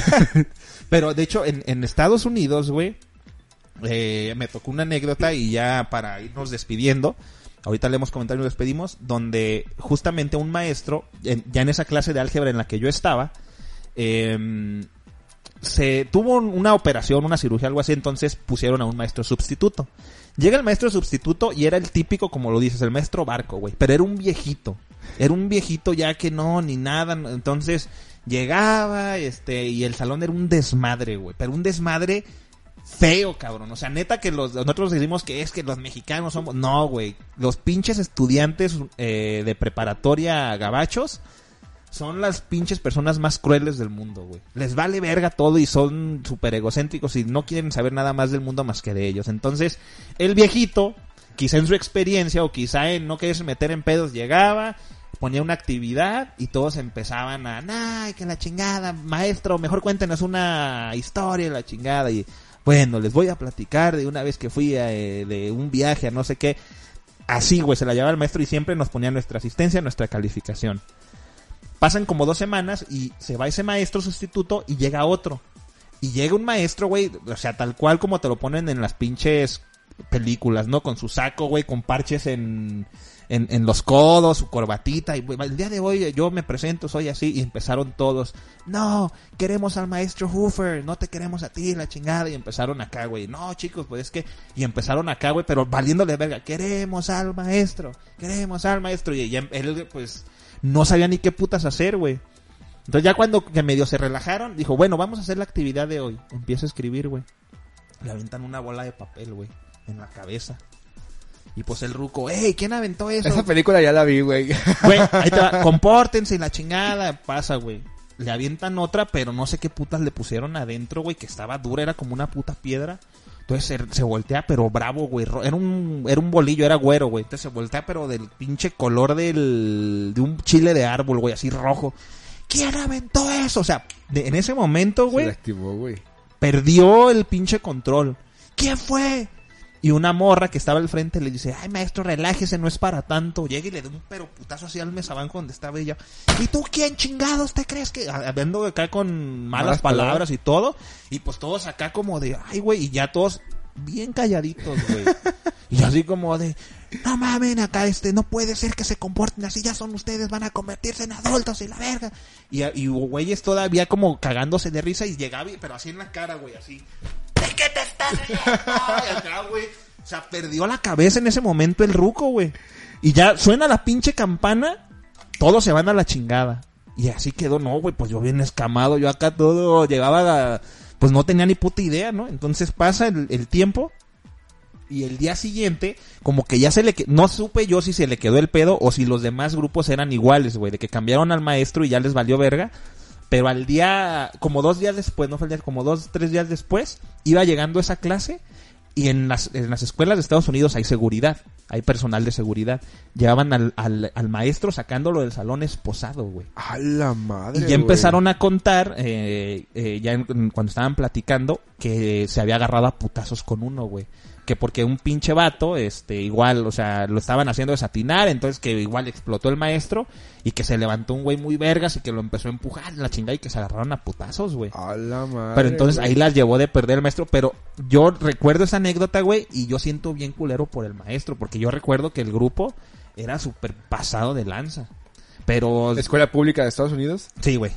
Pero de hecho, en, en Estados Unidos, güey, eh, me tocó una anécdota y ya para irnos despidiendo, ahorita leemos comentarios y nos despedimos, donde justamente un maestro, en- ya en esa clase de álgebra en la que yo estaba, eh, se tuvo un- una operación, una cirugía, algo así, entonces pusieron a un maestro sustituto. Llega el maestro sustituto y era el típico, como lo dices, el maestro barco, güey, pero era un viejito. Era un viejito ya que no, ni nada, entonces llegaba, este, y el salón era un desmadre, güey, pero un desmadre feo, cabrón. O sea, neta que los, nosotros decimos que es que los mexicanos somos, no, güey, los pinches estudiantes eh, de preparatoria gabachos son las pinches personas más crueles del mundo, güey. Les vale verga todo y son súper egocéntricos y no quieren saber nada más del mundo más que de ellos. Entonces, el viejito, quizá en su experiencia o quizá en no quererse meter en pedos, llegaba, ponía una actividad y todos empezaban a, ay, que la chingada, maestro, mejor cuéntenos una historia, la chingada. Y bueno, les voy a platicar de una vez que fui a, eh, de un viaje a no sé qué. Así, güey, se la llevaba el maestro y siempre nos ponía nuestra asistencia, nuestra calificación. Pasan como dos semanas y se va ese maestro sustituto y llega otro. Y llega un maestro, güey, o sea, tal cual como te lo ponen en las pinches películas, ¿no? Con su saco, güey, con parches en, en, en los codos, su corbatita. Y el día de hoy yo me presento, soy así. Y empezaron todos, no, queremos al maestro Hoofer, no te queremos a ti, la chingada. Y empezaron acá, güey, no, chicos, pues es que. Y empezaron acá, güey, pero valiéndole verga, queremos al maestro, queremos al maestro. Y ya él, pues, no sabía ni qué putas hacer, güey. Entonces ya cuando que medio se relajaron, dijo, bueno, vamos a hacer la actividad de hoy. Empieza a escribir, güey. Le aventan una bola de papel, güey, en la cabeza. Y pues el ruco, ¡ey! ¿Quién aventó eso? Esa película ya la vi, güey. Güey, ahí te va, compórtense y la chingada, pasa, güey. Le avientan otra, pero no sé qué putas le pusieron adentro, güey, que estaba dura, era como una puta piedra. Entonces se, se voltea, pero bravo, güey. Era un, era un bolillo, era güero, güey. Entonces se voltea, pero del pinche color del, de un chile de árbol, güey, así rojo. ¿Quién aventó eso? O sea, de- en ese momento, Se güey, activó, güey. perdió el pinche control. ¿Quién fue? Y una morra que estaba al frente le dice, ay maestro, relájese, no es para tanto. Llega y le da un pero putazo así al mesabanco donde estaba ella. ¿Y tú quién chingados te crees que? Hablando acá con malas, Malas palabras, palabras. y todo. Y pues todos acá como de, ay güey, y ya todos bien calladitos, güey. y así como de, no mamen, acá este, no puede ser que se comporten así, ya son ustedes, van a convertirse en adultos y la verga. Y, y güeyes todavía como cagándose de risa y llegaba, pero así en la cara, güey, así. ¿De qué te estás riendo? O sea, perdió la cabeza en ese momento el ruco, güey. Y ya suena la pinche campana, todos se van a la chingada. Y así quedó, no, güey, pues yo bien escamado, yo acá todo llegaba a, pues no tenía ni puta idea, ¿no? Entonces pasa el, el tiempo y el día siguiente, como que ya se le, no supe yo si se le quedó el pedo o si los demás grupos eran iguales, güey, de que cambiaron al maestro y ya les valió verga. Pero al día, como dos días después, no fue el día, como dos, tres días después, iba llegando esa clase y en las, en las escuelas de Estados Unidos hay seguridad, hay personal de seguridad. Llevaban al, al, al maestro sacándolo del salón esposado, güey. A la madre. Y ya empezaron a contar, eh, eh, ya en- cuando estaban platicando, que se había agarrado a putazos con uno, güey. Que porque un pinche vato, este, igual, o sea, lo estaban haciendo desatinar, entonces que igual explotó el maestro y que se levantó un güey muy vergas y que lo empezó a empujar en la chingada y que se agarraron a putazos, güey. A la madre. Pero entonces güey. ahí las llevó de perder el maestro. Pero yo recuerdo esa anécdota, güey, y yo siento bien culero por el maestro, porque yo recuerdo que el grupo era súper pasado de lanza. Pero Escuela pública de Estados Unidos. Sí, güey.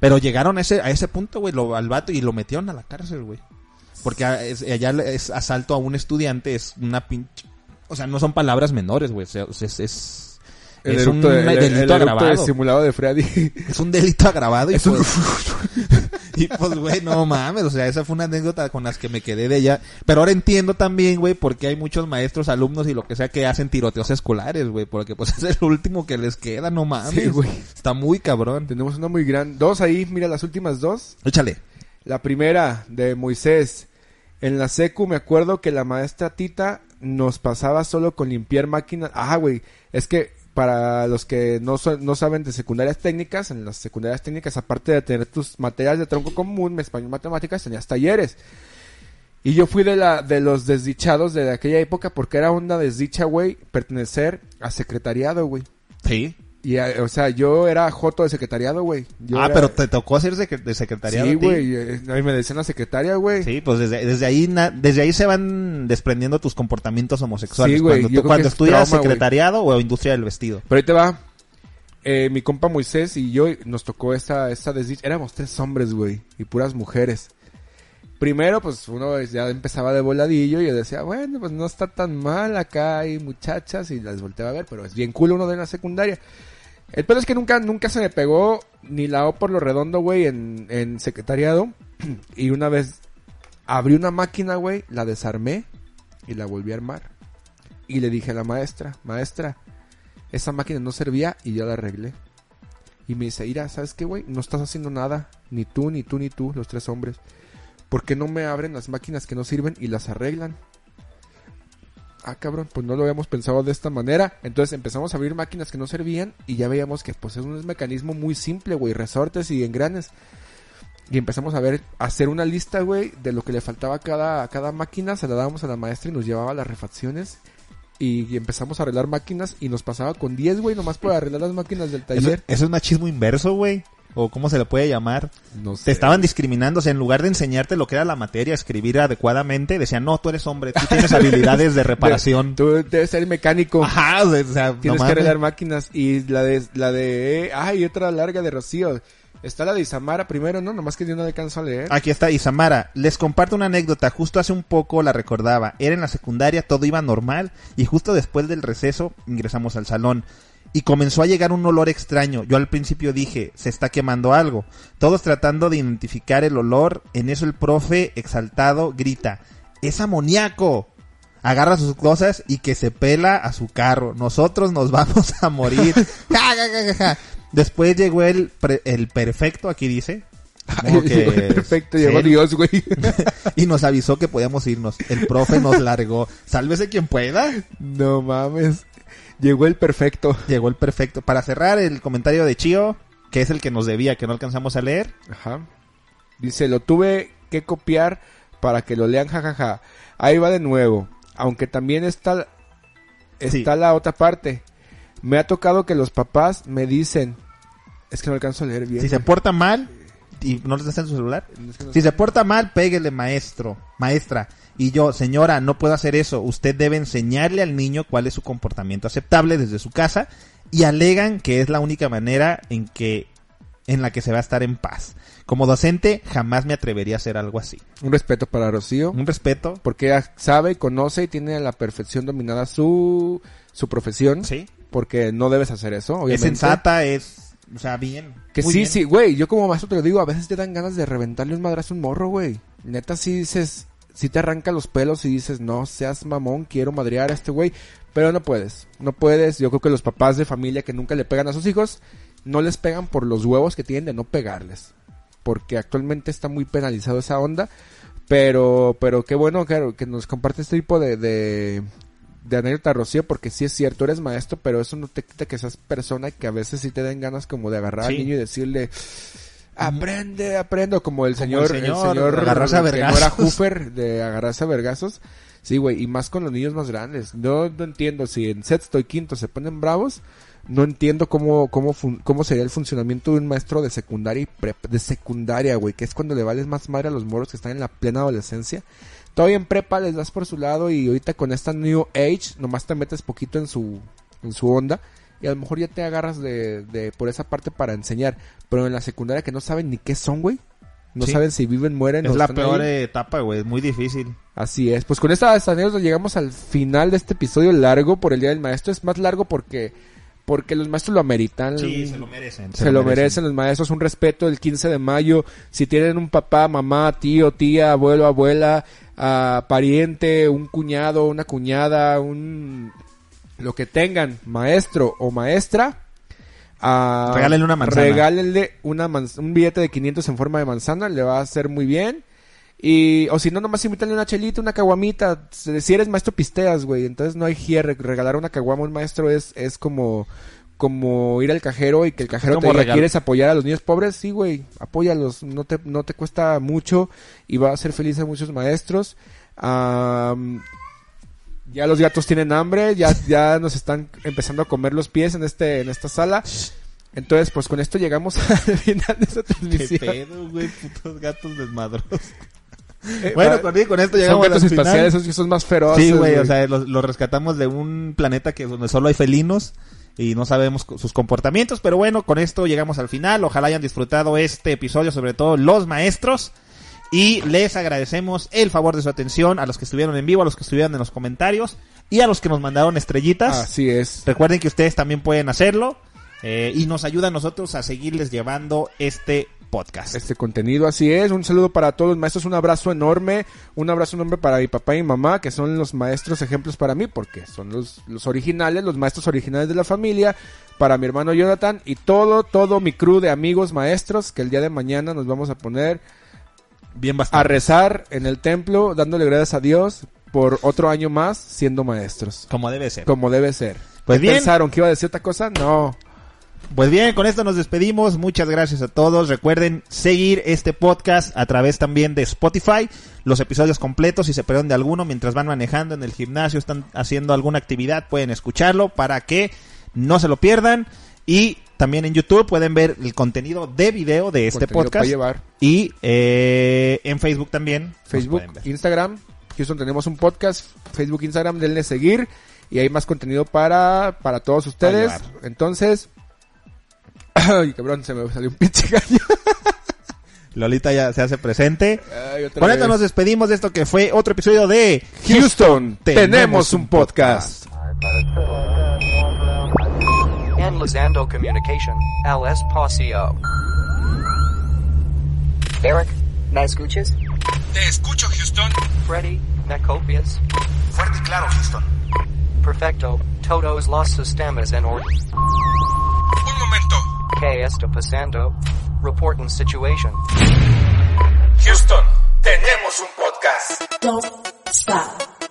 Pero llegaron a ese, a ese punto, güey, lo, al vato y lo metieron a la cárcel, güey. Porque allá es asalto a un estudiante, es una pinche... O sea, no son palabras menores, güey. o sea, es, es, El es un eructo, el- el delito eructo agravado. simulado de Freddy. Es un delito agravado y Es un- pues... y pues, güey, no mames, o sea, esa fue una anécdota con las que me quedé de ella. Pero ahora entiendo también, güey, por qué hay muchos maestros, alumnos y lo que sea que hacen tiroteos escolares, güey. Porque pues es el último que les queda, no mames. Sí, güey. Está muy cabrón. Tenemos una muy grande. Dos ahí, mira las últimas dos. Échale. La primera de Moisés. En la secu me acuerdo que la maestra Tita nos pasaba solo con limpiar máquinas. Ah, güey, es que para los que no, no saben de secundarias técnicas, en las secundarias técnicas, aparte de tener tus materias de tronco común, español, matemáticas, tenías talleres. Y yo fui de la de los desdichados de aquella época porque era una desdicha, güey, pertenecer a secretariado, güey. Sí. Y, eh, o sea, yo era joto de secretariado, güey. Ah, era- pero te tocó ser de secretariado. Sí, güey. eh, A mí me decían la secretaria, güey. Sí, pues desde, desde ahí na- desde ahí se van desprendiendo tus comportamientos homosexuales. Sí, güey, Cuando, tú- cuando estudias trauma, secretariado o industria del vestido. Pero ahí te va. Eh, mi compa Moisés y yo nos tocó esta, esta desdicha. Éramos tres hombres, güey. Y puras mujeres. Primero, pues uno ya empezaba de voladillo y yo decía, bueno, pues no está tan mal. Acá hay muchachas y las volteaba a ver, pero es bien cool uno de la secundaria. El peor es que nunca, nunca se me pegó ni la O por lo redondo, güey, en, en secretariado. y una vez abrí una máquina, güey, la desarmé y la volví a armar. Y le dije a la maestra, maestra, esa máquina no servía y yo la arreglé. Y me dice, Ira, ¿sabes qué, güey? No estás haciendo nada. Ni tú, ni tú, ni tú, los tres hombres. ¿Por qué no me abren las máquinas que no sirven y las arreglan? Ah, cabrón, pues no lo habíamos pensado de esta manera. Entonces empezamos a abrir máquinas que no servían y ya veíamos que pues es un mecanismo muy simple, güey, resortes y engranes. Y empezamos a ver, a hacer una lista, güey, de lo que le faltaba a cada, a cada máquina, se la dábamos a la maestra y nos llevaba las refacciones. Y, empezamos a arreglar máquinas y nos pasaba con 10, güey, nomás por arreglar las máquinas del Eso, taller. eso es machismo inverso, güey. O cómo se le puede llamar. No sé. Te estaban discriminando, o sea, en lugar de enseñarte lo que era la materia, escribir adecuadamente, decían, no, tú eres hombre, tú tienes habilidades de reparación. Tú debes ser mecánico. Ajá, o sea, no Tienes que arreglar máquinas. Y la de, la de, ay, otra larga de Rocío. Está la de Isamara primero, ¿no? Nomás que yo no alcanzo a leer. Aquí está Isamara. Les comparto una anécdota. Justo hace un poco la recordaba. Era en la secundaria, todo iba normal. Y justo después del receso ingresamos al salón. Y comenzó a llegar un olor extraño. Yo al principio dije, se está quemando algo. Todos tratando de identificar el olor. En eso el profe, exaltado, grita, ¡Es amoníaco! Agarra sus cosas y que se pela a su carro. Nosotros nos vamos a morir. Después llegó el, pre- el perfecto, aquí dice. Que perfecto, llegó. Dios, güey. y nos avisó que podíamos irnos. El profe nos largó. Sálvese quien pueda. no mames. Llegó el perfecto. Llegó el perfecto. Para cerrar el comentario de Chio, que es el que nos debía, que no alcanzamos a leer. Ajá. Dice, lo tuve que copiar para que lo lean, jajaja. Ahí va de nuevo. Aunque también está, está Sí. la otra parte. Me ha tocado que los papás me dicen, es que no alcanzo a leer bien. Si se porta mal, y no les en su celular. Si se porta mal, péguele maestro, maestra. Y yo, señora, no puedo hacer eso. Usted debe enseñarle al niño cuál es su comportamiento aceptable desde su casa y alegan que es la única manera en que en la que se va a estar en paz. Como docente, jamás me atrevería a hacer algo así. Un respeto para Rocío. Un respeto. Porque ella sabe, conoce y tiene a la perfección dominada su, su profesión. Sí. Porque no debes hacer eso, obviamente. Es sensata, es, o sea, bien. Que Muy sí, bien. sí, güey, yo como maestro te lo digo, a veces te dan ganas de reventarle un madrazo a un morro, güey. Neta, sí dices, sí te arranca los pelos y dices, no seas mamón, quiero madrear a este güey. Pero no puedes, no puedes. Yo creo que los papás de familia que nunca le pegan a sus hijos, no les pegan por los huevos que tienen de no pegarles. Porque actualmente está muy penalizado esa onda. Pero, pero qué bueno claro, que nos comparte este tipo de, de, de anécdota, Rocío, porque sí es cierto, eres maestro, pero eso no te quita que seas persona y que a veces sí te den ganas como de agarrar Sí. al niño y decirle, aprende, aprende, o como el señor, el el señor, señor, agarrarse a que no vergazos. era Hoofer, de agarrarse a vergazos. Sí, güey, y más con los niños más grandes. No, no entiendo si en sexto y quinto se ponen bravos. No entiendo cómo, cómo, fun- cómo sería el funcionamiento de un maestro de secundaria y prep- de secundaria, güey, que es cuando le vales más madre a los moros que están en la plena adolescencia. Todavía en prepa les das por su lado y ahorita con esta New Age nomás te metes poquito en su, en su onda y a lo mejor ya te agarras de, de por esa parte para enseñar. Pero en la secundaria que no saben ni qué son, güey. No Sí. saben si viven, mueren Es o la peor ahí. etapa, güey. Es muy difícil. Así es. Pues con estas anécdotas llegamos al final de este episodio largo por el Día del Maestro. Es más largo porque, porque los maestros lo ameritan. Sí, se lo merecen. Se, lo merecen los maestros. Un respeto el 15 de mayo. Si tienen un papá, mamá, tío, tía, abuelo, abuela, ah, pariente, un cuñado, una cuñada, un... Lo que tengan, maestro o maestra. ah, Regálenle una manzana. Regálenle una manz- un billete de 500 en forma de manzana. Le va a hacer muy bien. Y, o si no, nomás invítanle una chelita, una caguamita. Si eres maestro, pisteas, güey. Entonces no hay hierre. Regalar una caguama a un maestro es, es como, como ir al cajero y que el cajero te diga, regal- ¿quieres apoyar a los niños pobres? Sí, güey. Apóyalos. No te, no te cuesta mucho y va a hacer feliz a muchos maestros. Am, ya los gatos tienen hambre, ya, ya nos están empezando a comer los pies en este, en esta sala. Entonces, pues con esto llegamos al final de esta Qué transmisión. pedo, güey. Putos gatos desmadrosos. Eh, Bueno, va- con, con esto son llegamos gatos al final. espaciales, esos son más feroces. Sí, güey, o sea, los, los rescatamos de un planeta que donde solo hay felinos y no sabemos sus comportamientos, pero bueno, con esto llegamos al final. Ojalá hayan disfrutado este episodio, sobre todo los maestros. Y les agradecemos el favor de su atención a los que estuvieron en vivo, a los que estuvieron en los comentarios y a los que nos mandaron estrellitas. Así es. Recuerden que ustedes también pueden hacerlo eh, y nos ayuda a nosotros a seguirles llevando este podcast. Este contenido, así es. Un saludo para todos los maestros, un abrazo enorme, un abrazo enorme para mi papá y mi mamá, que son los maestros ejemplos para mí, porque son los, los originales, los maestros originales de la familia, para mi hermano Jonathan y todo, todo mi crew de amigos maestros, que el día de mañana nos vamos a poner Bien a bastante. rezar en el templo, dándole gracias a Dios por otro año más siendo maestros, Como debe ser. como debe ser. Pues ¿Qué bien. ¿Pensaron que iba a decir otra cosa? No. Pues bien, con esto nos despedimos. Muchas gracias a todos. Recuerden seguir este podcast a través también de Spotify. Los episodios completos, si se perdieron de alguno mientras van manejando en el gimnasio, están haciendo alguna actividad, pueden escucharlo para que no se lo pierdan. Y también en YouTube pueden ver el contenido de video de este Contenido podcast. para llevar. Y eh, en Facebook también. Facebook. Instagram. Houston tenemos un podcast, Facebook, Instagram, denle seguir y hay más contenido para, para todos ustedes. Entonces, ay, cabrón, se me salió un pinche gallo. Lolita ya se hace presente. Ay, Con esto nos despedimos de esto que fue otro episodio de Houston, tenemos un podcast. Enlazando Communication, Al Espacio. Eric, ¿me escuchas? Te escucho, Houston. Freddy, Nacopias. Fuerte y claro, Houston. Perfecto, todos los sistemas en orden. Un momento. ¿Qué está pasando? Reporting situation. Houston, tenemos un podcast. Don't stop.